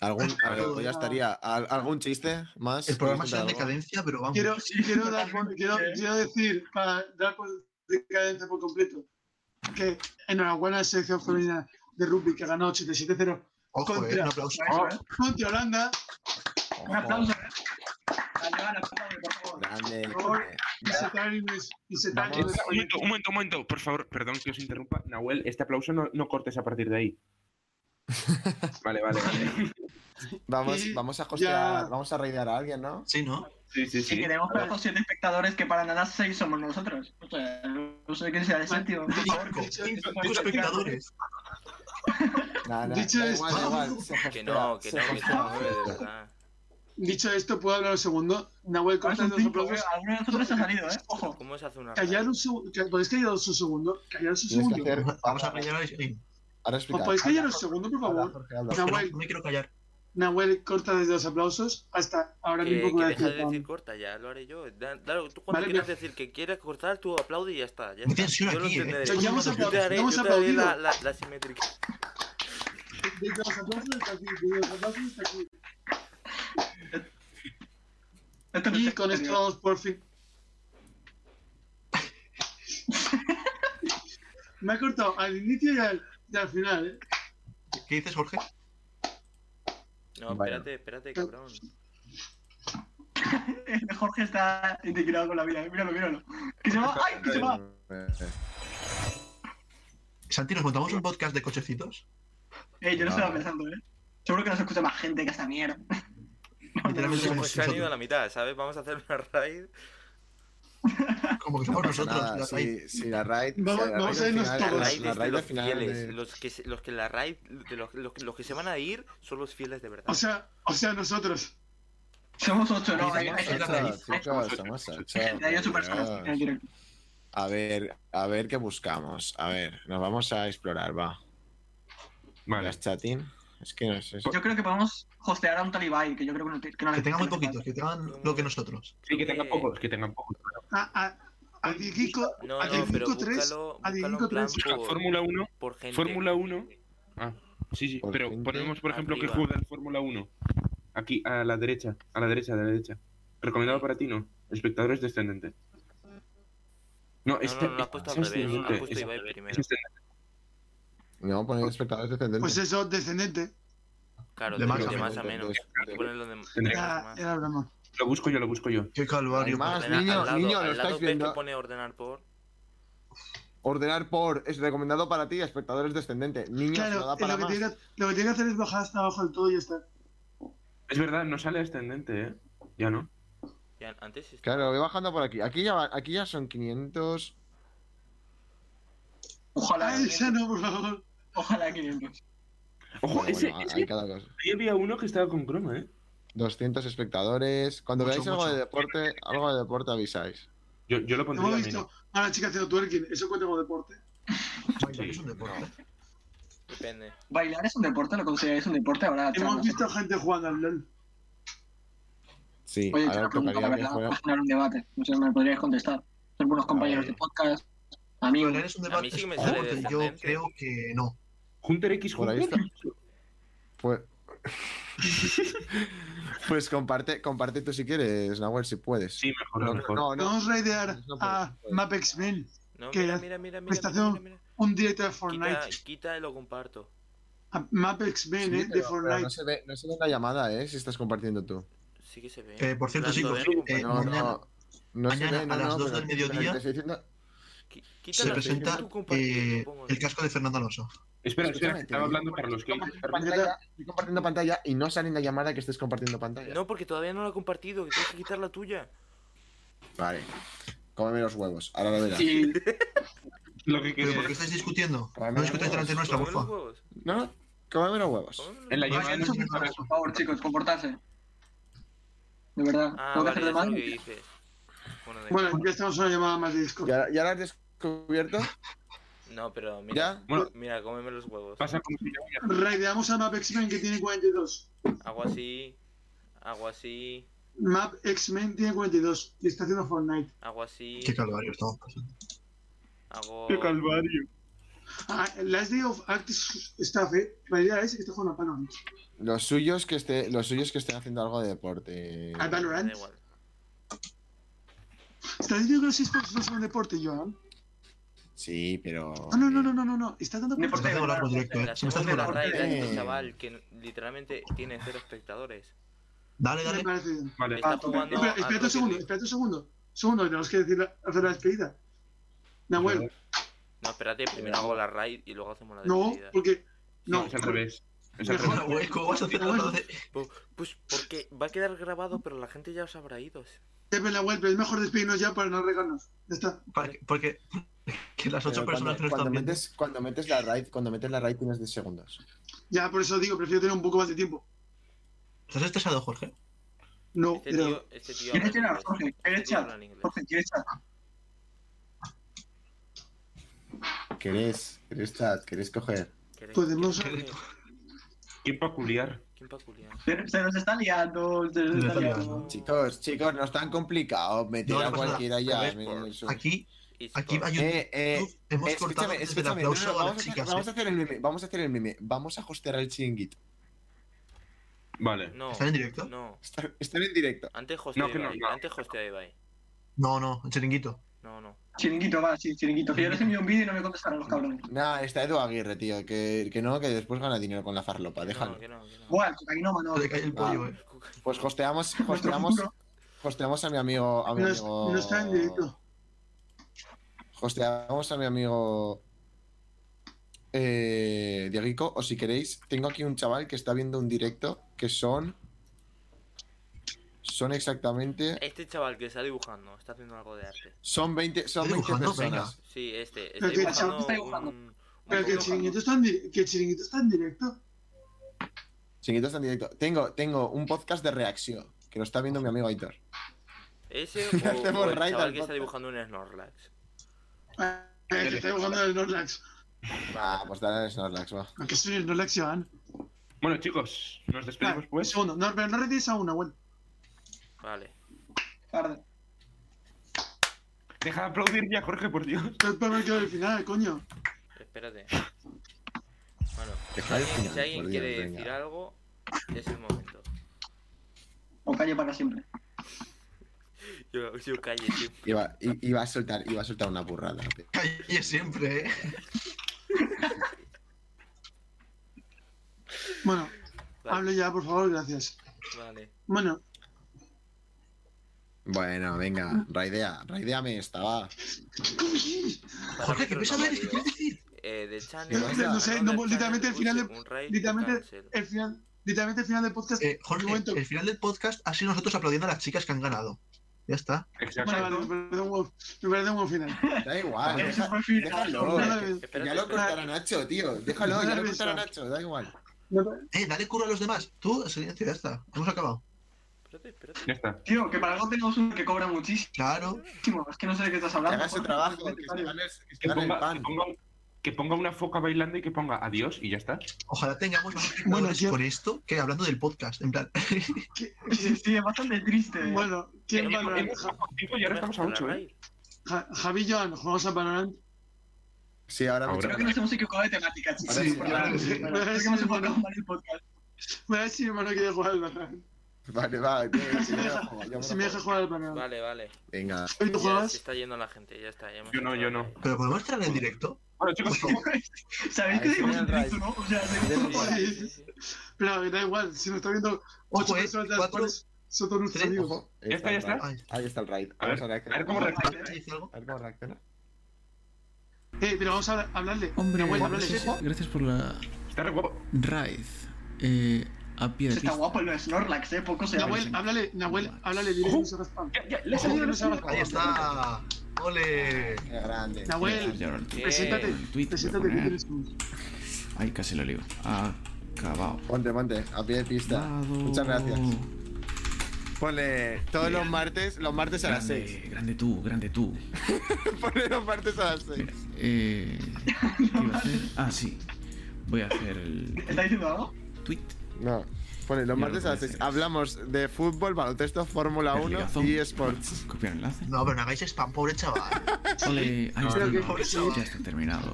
¿Algún, algo, ya estaría. ¿Al- ¿Algún chiste más? El programa ¿Quieres está en decadencia, pero vamos. Quiero, quiero, dar, quiero, quiero decir, para dar decadencia por completo, que enhorabuena a la selección femenina de rugby que ganó 87-0 Ojo, eh, contra- un aplauso. Eso, ¿eh? contra Holanda. Un aplauso, ¿eh? Grande. Un momento, un momento, por favor, perdón que os interrumpa. Nahuel, este aplauso no, no cortes a partir de ahí. Vale, vale, vale. Vamos, vamos a hostear, ya- vamos a raidear a alguien, ¿no? Sí, ¿no? Sí, sí, Si sí. queremos para los siete espectadores que para nada seis somos nosotros. O sea, no sé qué sea. Por favor, que- cinco que- espectadores. Dicho da esto- igual, da igual, se Que hostea, no, que se no, que hostea. no, de verdad. Dicho esto, ¿puedo hablar un segundo? Nahuel, Ahora corta son los cinco, aplausos. ¿eh? Alguno de nosotros ha salido, ¿eh? Ojo. ¿Cómo se hace una Callar un segundo. ¿Podéis callaros un segundo? Callaros un Tienes que segundo. hacer- Vamos a callar ahí. Ahora ¿Os explica. podéis callar un segundo, por favor? Jorge. Nahuel, No me quiero callar. Nahuel corta desde los aplausos hasta ahora mismo que voy a deja de decir corta, ya lo haré yo. Dale, tú cuando Vale, quieras decir que quieres cortar, tú aplaude y ya está. Ya está. tensión Yo lo aquí, ¿eh? entenderé. Pero ya hemos Yo te aplaudido, haré, ya hemos yo te haré la, aplaudido. la, la simétrica. Desde los aplausos hasta aquí, desde los aplausos hasta aquí. Y con esto vamos por fin. Me ha cortado al inicio y al, al final, ¿eh? ¿Qué dices, Jorge? No, Bueno. espérate, espérate, cabrón. Jorge está indignado con la vida. eh. Míralo, míralo. Que se va. ¡Ay! Que se va. Santi, ¿nos montamos un podcast de cochecitos? Eh, yo no estaba pensando, ¿eh? Seguro que nos escucha más gente que esa mierda. Literalmente Se, somos se han ido a la mitad, ¿sabes? Vamos a hacer una raid. Como que somos nosotros. Nada, la sí, raid. sí, la raid. Vamos- sí, la vamos raid a irnos La todos. la raid es de raid los al final fieles. de- Los, que, se- los que la raid, de los, los, los que se van a ir son los fieles de verdad. O sea, o sea, nosotros. Somos ocho, ¿no? Hay, Somos hay, ocho, hay- ocho, personas. A ver, a ver qué buscamos. A ver, nos vamos a explorar, va. Vale. Las chatting. Es que no sé. Yo creo que podemos hostear a un Talibai, que yo creo que no, que no Que le- tenga muy no le poquito, falta. que tengan lo que nosotros. Sí, que tengan pocos, que tengan pocos. A, a, a Dieguico, No, a Dieguico 3. búscalo, A búscalo Dieguico en plan 3. Busca por, Fórmula 1. por gente. Fórmula 1. Ah, sí, sí, Por pero ponemos, por ejemplo, que juega el Fórmula 1. Aquí, a la derecha, a la derecha, a la derecha. Recomendado para ti, no. Espectadores descendentes. No, No, este, no, no, lo has puesto al es revés. Lo descendente, has puesto es- Ibai es primero. Descendente. No, poner espectadores descendentes. Pues eso, descendente. Claro, De de, más de a más a menos. Era, más. era broma. Lo busco yo, lo busco yo. Qué calvario. Más. Niño, al lado, niño, lo al estáis viendo. pone ordenar por. Ordenar por. Es recomendado para ti, espectadores Claro, da eh, para lo, que más. tiene que, lo que tiene que hacer es bajar hasta abajo del todo y ya está. Es verdad, no sale ascendente, ¿eh? Ya no. Ya, antes estaba- Claro, voy bajando por aquí. Aquí ya, va- aquí ya son 500. Ojalá. Ay, esa no, por favor. Ojalá 500. Ojo, Bueno, ese, bueno, ese- hay cada cosa. ahí había uno que estaba con croma, ¿eh? 200 espectadores. Cuando Mucho, veáis algo de deporte, algo de deporte avisáis. Yo, yo lo pondría Hemos a visto menos. a una chica haciendo twerking. Eso cuenta como deporte. Bailar es un deporte. Depende. ¿Bailar es un deporte? ¿Lo consideráis un deporte? Ahora Hemos visto gente jugando al LOL. Sí, Oye, ahora pregunta, la verdad, fuera. para generar un debate. No sé, me podríais contestar. Son buenos compañeros de podcast, amigos. Bailar es un A debate. mí sí me sale Yo creo que no. Hunter X Por ahí Hunter. Pues. pues comparte, comparte tú si quieres, Nahuel, si puedes. Sí, mejor, No, mejor. no, no. Vamos a raidear No a puedes. MapXmen, No, ¿Qué? mira, mira, mira, mira, Estación mira, mira. un directo de Quita, Fortnite. quita y lo comparto. A MapXmen, Sí, eh, de Fortnite. no, se ve, no se ve en la llamada, ¿eh? Si estás compartiendo tú. Sí que se ve. Eh, por cierto, chicos, no eh. No, mañana- no. No se mañana ve, no, a las no, dos pero- del mediodía pero te estoy diciendo- Qui- se presenta eh, el casco de Fernando Alonso. Espera, espera, que estaba hablando para los que. Estoy compartiendo pantalla, estoy compartiendo pantalla y no sale en la llamada que estés compartiendo pantalla. No, porque todavía no lo he compartido, que tienes que quitar la tuya. Vale. Cómeme los huevos. Ahora lo verás. Y Lo que ¿Pero por qué estáis discutiendo? No discutáis delante nuestra, huevos. No, no. Cómeme los huevos. En la llamada no Por favor, chicos, comportarse. De verdad. Ah, ¿Puedo vale, hacer de mal? Bueno, de- Bueno, ya estamos en una llamada más de Discord. ¿Ya, ya lo has descubierto? No, pero mira, ¿Ya? Bueno, mira, cómeme los huevos. pasa como si ya- Raideamos a MapXmen que tiene 42. Hago así, hago así, MapXmen tiene 42 y está haciendo Fortnite. hago así, Qué calvario estamos pasando. hago... calvario. Ah, Last Day of Active Staff, eh. La idea es que está jugando a Valorant. Los suyos que esté, los suyos que estén haciendo algo de deporte. Me Valorant. da igual. ¿Estás diciendo que los esports no son deporte, Joan? Sí, pero. Ah, no, no, no, no, no, no. Está dando Me Me está haciendo largo directo, eh. Me está segunda haciendo de la largo. raid de Eh. este chaval que literalmente tiene cero espectadores. Dale, dale. Vale. Está Ah, jugando espera, un segundo, espérate un segundo. Segundo, tenemos que decir la- hacer la despedida. Nahuel, No, espérate, primero hago la raid y luego hacemos la no, despedida. porque. No, es al revés. ¿cómo vas a hacer Pues porque va a quedar grabado, pero la gente ya os habrá ido. Pepe Nahuel, pero es mejor despedirnos ya para no regarnos. Ya está. Porque que las ocho personas cuando, cuando metes, cuando metes la raid, cuando metes la raid tienes 10 segundos. Ya, por eso digo, prefiero tener un poco más de tiempo. ¿Estás estresado, Jorge? No, Este este tío ¿Quieres tirar. Jorge? ¿Quieres inglés. Jorge, ¿quieres chat? ¿Querés? ¿Querés chat? ¿Querés coger? ¿Queréis- Podemos- Qué peculiar. ¿Quién peculiar? Se, se nos está liando, se nos está está liando. liando. Chicos, chicos, no es tan complicado meter No, a no nada. cualquiera ya. A. Aquí, aquí hay un Eh, eh, hemos escúchame, escúchame, no, no, a vamos, a hacer, vamos a hacer el meme, vamos a hacer el meme, vamos a hostear el chiringuito. Vale. No. ¿Están en directo? No. Estar en directo. Antes hostea No, Ibai. no. Antes hostea Ibai. No, no, el chiringuito. No, no. Chiringuito, va, sí, chiringuito. Que yo les envío un vídeo y no me contestaron los cabrones. Nada, está Edu Aguirre, tío, que, que no, que después gana dinero con la farlopa, déjalo. No, que no, que no. Buah, el le cae el pollo, Ah. eh. Pues hosteamos, hosteamos, hosteamos a mi amigo, a mi No, amigo. no está en directo. Hosteamos a mi amigo eh, Dieguico, o si queréis, tengo aquí un chaval que está viendo un directo que son. Son exactamente. Este chaval que está dibujando, está haciendo algo de arte. Son 20, son ¿Está 20 dibujando? personas. Sí, este. Pero Está que el dibujando chaval está dibujando. un... Pero que el chiringuito está en, que el chiringuito está en directo. Chiquito está en directo. Tengo, tengo un podcast de reacción que lo está viendo mi amigo Aitor. Ese o, hacemos o el chaval al que está dibujando un Snorlax. Eh, que está dibujando el Snorlax. Ah, pues dale al Snorlax, va. Aunque soy el Snorlax, Iván. Bueno, chicos, nos despedimos un pues. segundo. No, pero no retires a una, bueno. Vale. Tarde. Deja de aplaudir ya, Jorge, por Dios. Pero para ver que al final, coño. Espérate. Bueno, si Deja alguien, final, si alguien por quiere Dios, decir venga. algo, es el momento. O calle para siempre. Yo, yo calle siempre. Iba, iba a soltar, iba a soltar una burrada. Calle siempre, eh. Bueno, Vale. hable ya, por favor, gracias. Vale. Bueno, Bueno, venga, raidea, raideame esta, va. Jorge, ¿qué ves a ver? ¿Qué quieres decir? Eh, de Channel. No sé, no sé, literalmente el final de- literalmente el final, literalmente el final del podcast. Eh, Jorge, un momento. el final del podcast ha sido nosotros aplaudiendo a las chicas que han ganado. Ya está. Exacto. Vale, me parece un buen, final. Da igual, deja- déjalo. Ya lo cortará Nacho, tío. Déjalo, ya lo cortará. Nacho, da igual. Eh, dale curro a los demás. Tú, silencio, ya está. Hemos acabado. Espérate, espérate. Ya está. Tío, que para algo tenemos uno que cobra muchísimo. Claro. Es que no sé de qué estás Que hablando. haga su Jorge. trabajo, que se gane, que se Que gane el ponga, que, pan. ponga, que ponga una foca bailando y que ponga adiós y ya está. Ojalá tengamos más Bueno, yo- con esto que hablando del podcast. En plan, ¿Qué- Sí, sí, es bastante triste. Bueno, ¿quién bajado cinco y ahora estamos a La 8, ¿eh? Ja- Javi y Joan, jugamos a Valorant. Sí, ahora Creo que nos hemos equivocado de temática, chicos. Sí, sí. Creo que hemos enfocado mal el podcast. Voy a ver si mi hermano quiere jugar al Valorant. Vale, va, tío, Si me deja, si me jugar al Valorant. Vale, vale. Venga. ¿Hoy tú juegas? se está yendo la gente, ya está. ya Yo no, yo no. pero podemos entrar en directo. Bueno, chicos, ¿cómo? ¿Sabéis Ah, que era en el directo, no? O sea. Sí. Pero da igual, si nos está viendo ocho eh. personas de las Cuatro. cuales son todos nuestros amigos. Ya está, ya está. Ahí está el raid. A ver, a a ver cómo reacciona. A ver cómo reacciona. Eh, pero vamos a hablarle. Hombre, gracias, gracias por la Está re guapo. raid. Eh, a pie de Está pista. guapo el Snorlax, eh. Poco se habla. Nahuel, háblale, Nahuel, háblale, haga spam. Ya, ya, le. Ahí está. ¡Ole! Qué grande. Nahuel, preséntate, tweet, preséntate poner. Ay, casi lo lío. Acabado. Ponte, ponte, a pie de pista. Dado. Muchas gracias. Ponle todos los martes, los martes a las Grande, 6. grande tú, grande tú. Ponle los martes a las 6. Mira, eh, ¿Qué iba a hacer? Ah, sí. Voy a hacer el ¿Está diciendo algo? tweet. No. Ponle los martes lo a las puedes 6. hacer. Hablamos de fútbol, baloncesto, Fórmula El 1 ligazón. y esports. Copiar enlace. No, pero no hagáis spam, pobre chaval. Ole, ahí No, está. pobre chaval. Ya está terminado.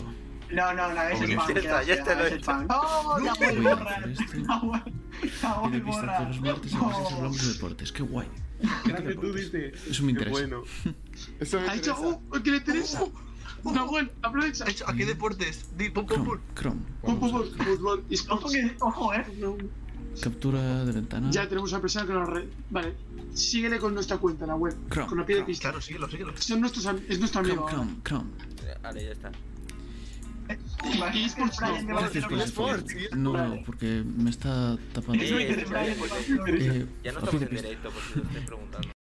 No, no, no, es Hombre. spam. Ya está, ya está, hecho. ¡Oh, Nahuel Voy a borra! hacer esto. Nahuel, Pie Nahuel de pista borra. todos los martes a las 6 hablamos de deportes. Qué guay. Grande tú, dice. Eso me Qué interesa. bueno. Eso me interesa. ¡uh! ¿Qué le interesa? Nahuel, aprovecha. ¿A qué deportes? Di, pum, pum, pum. Chrome. Pum, pum, pum, a fútbol, esports. ojo, eh. Captura de ventana. Ya tenemos una persona que nos re... Vale, síguele con nuestra cuenta, Nahuel. Chrome. Con la pie de pista. Claro, síguelo, síguelo. Son nuestros, am- es nuestro amigo. Chrome, ahora. Chrome, Chrome. Vale, ya está. Esports Brian no. Gracias por. No, porque me está tapando. Eh, Ya no a estamos en directo, por si lo estoy preguntando.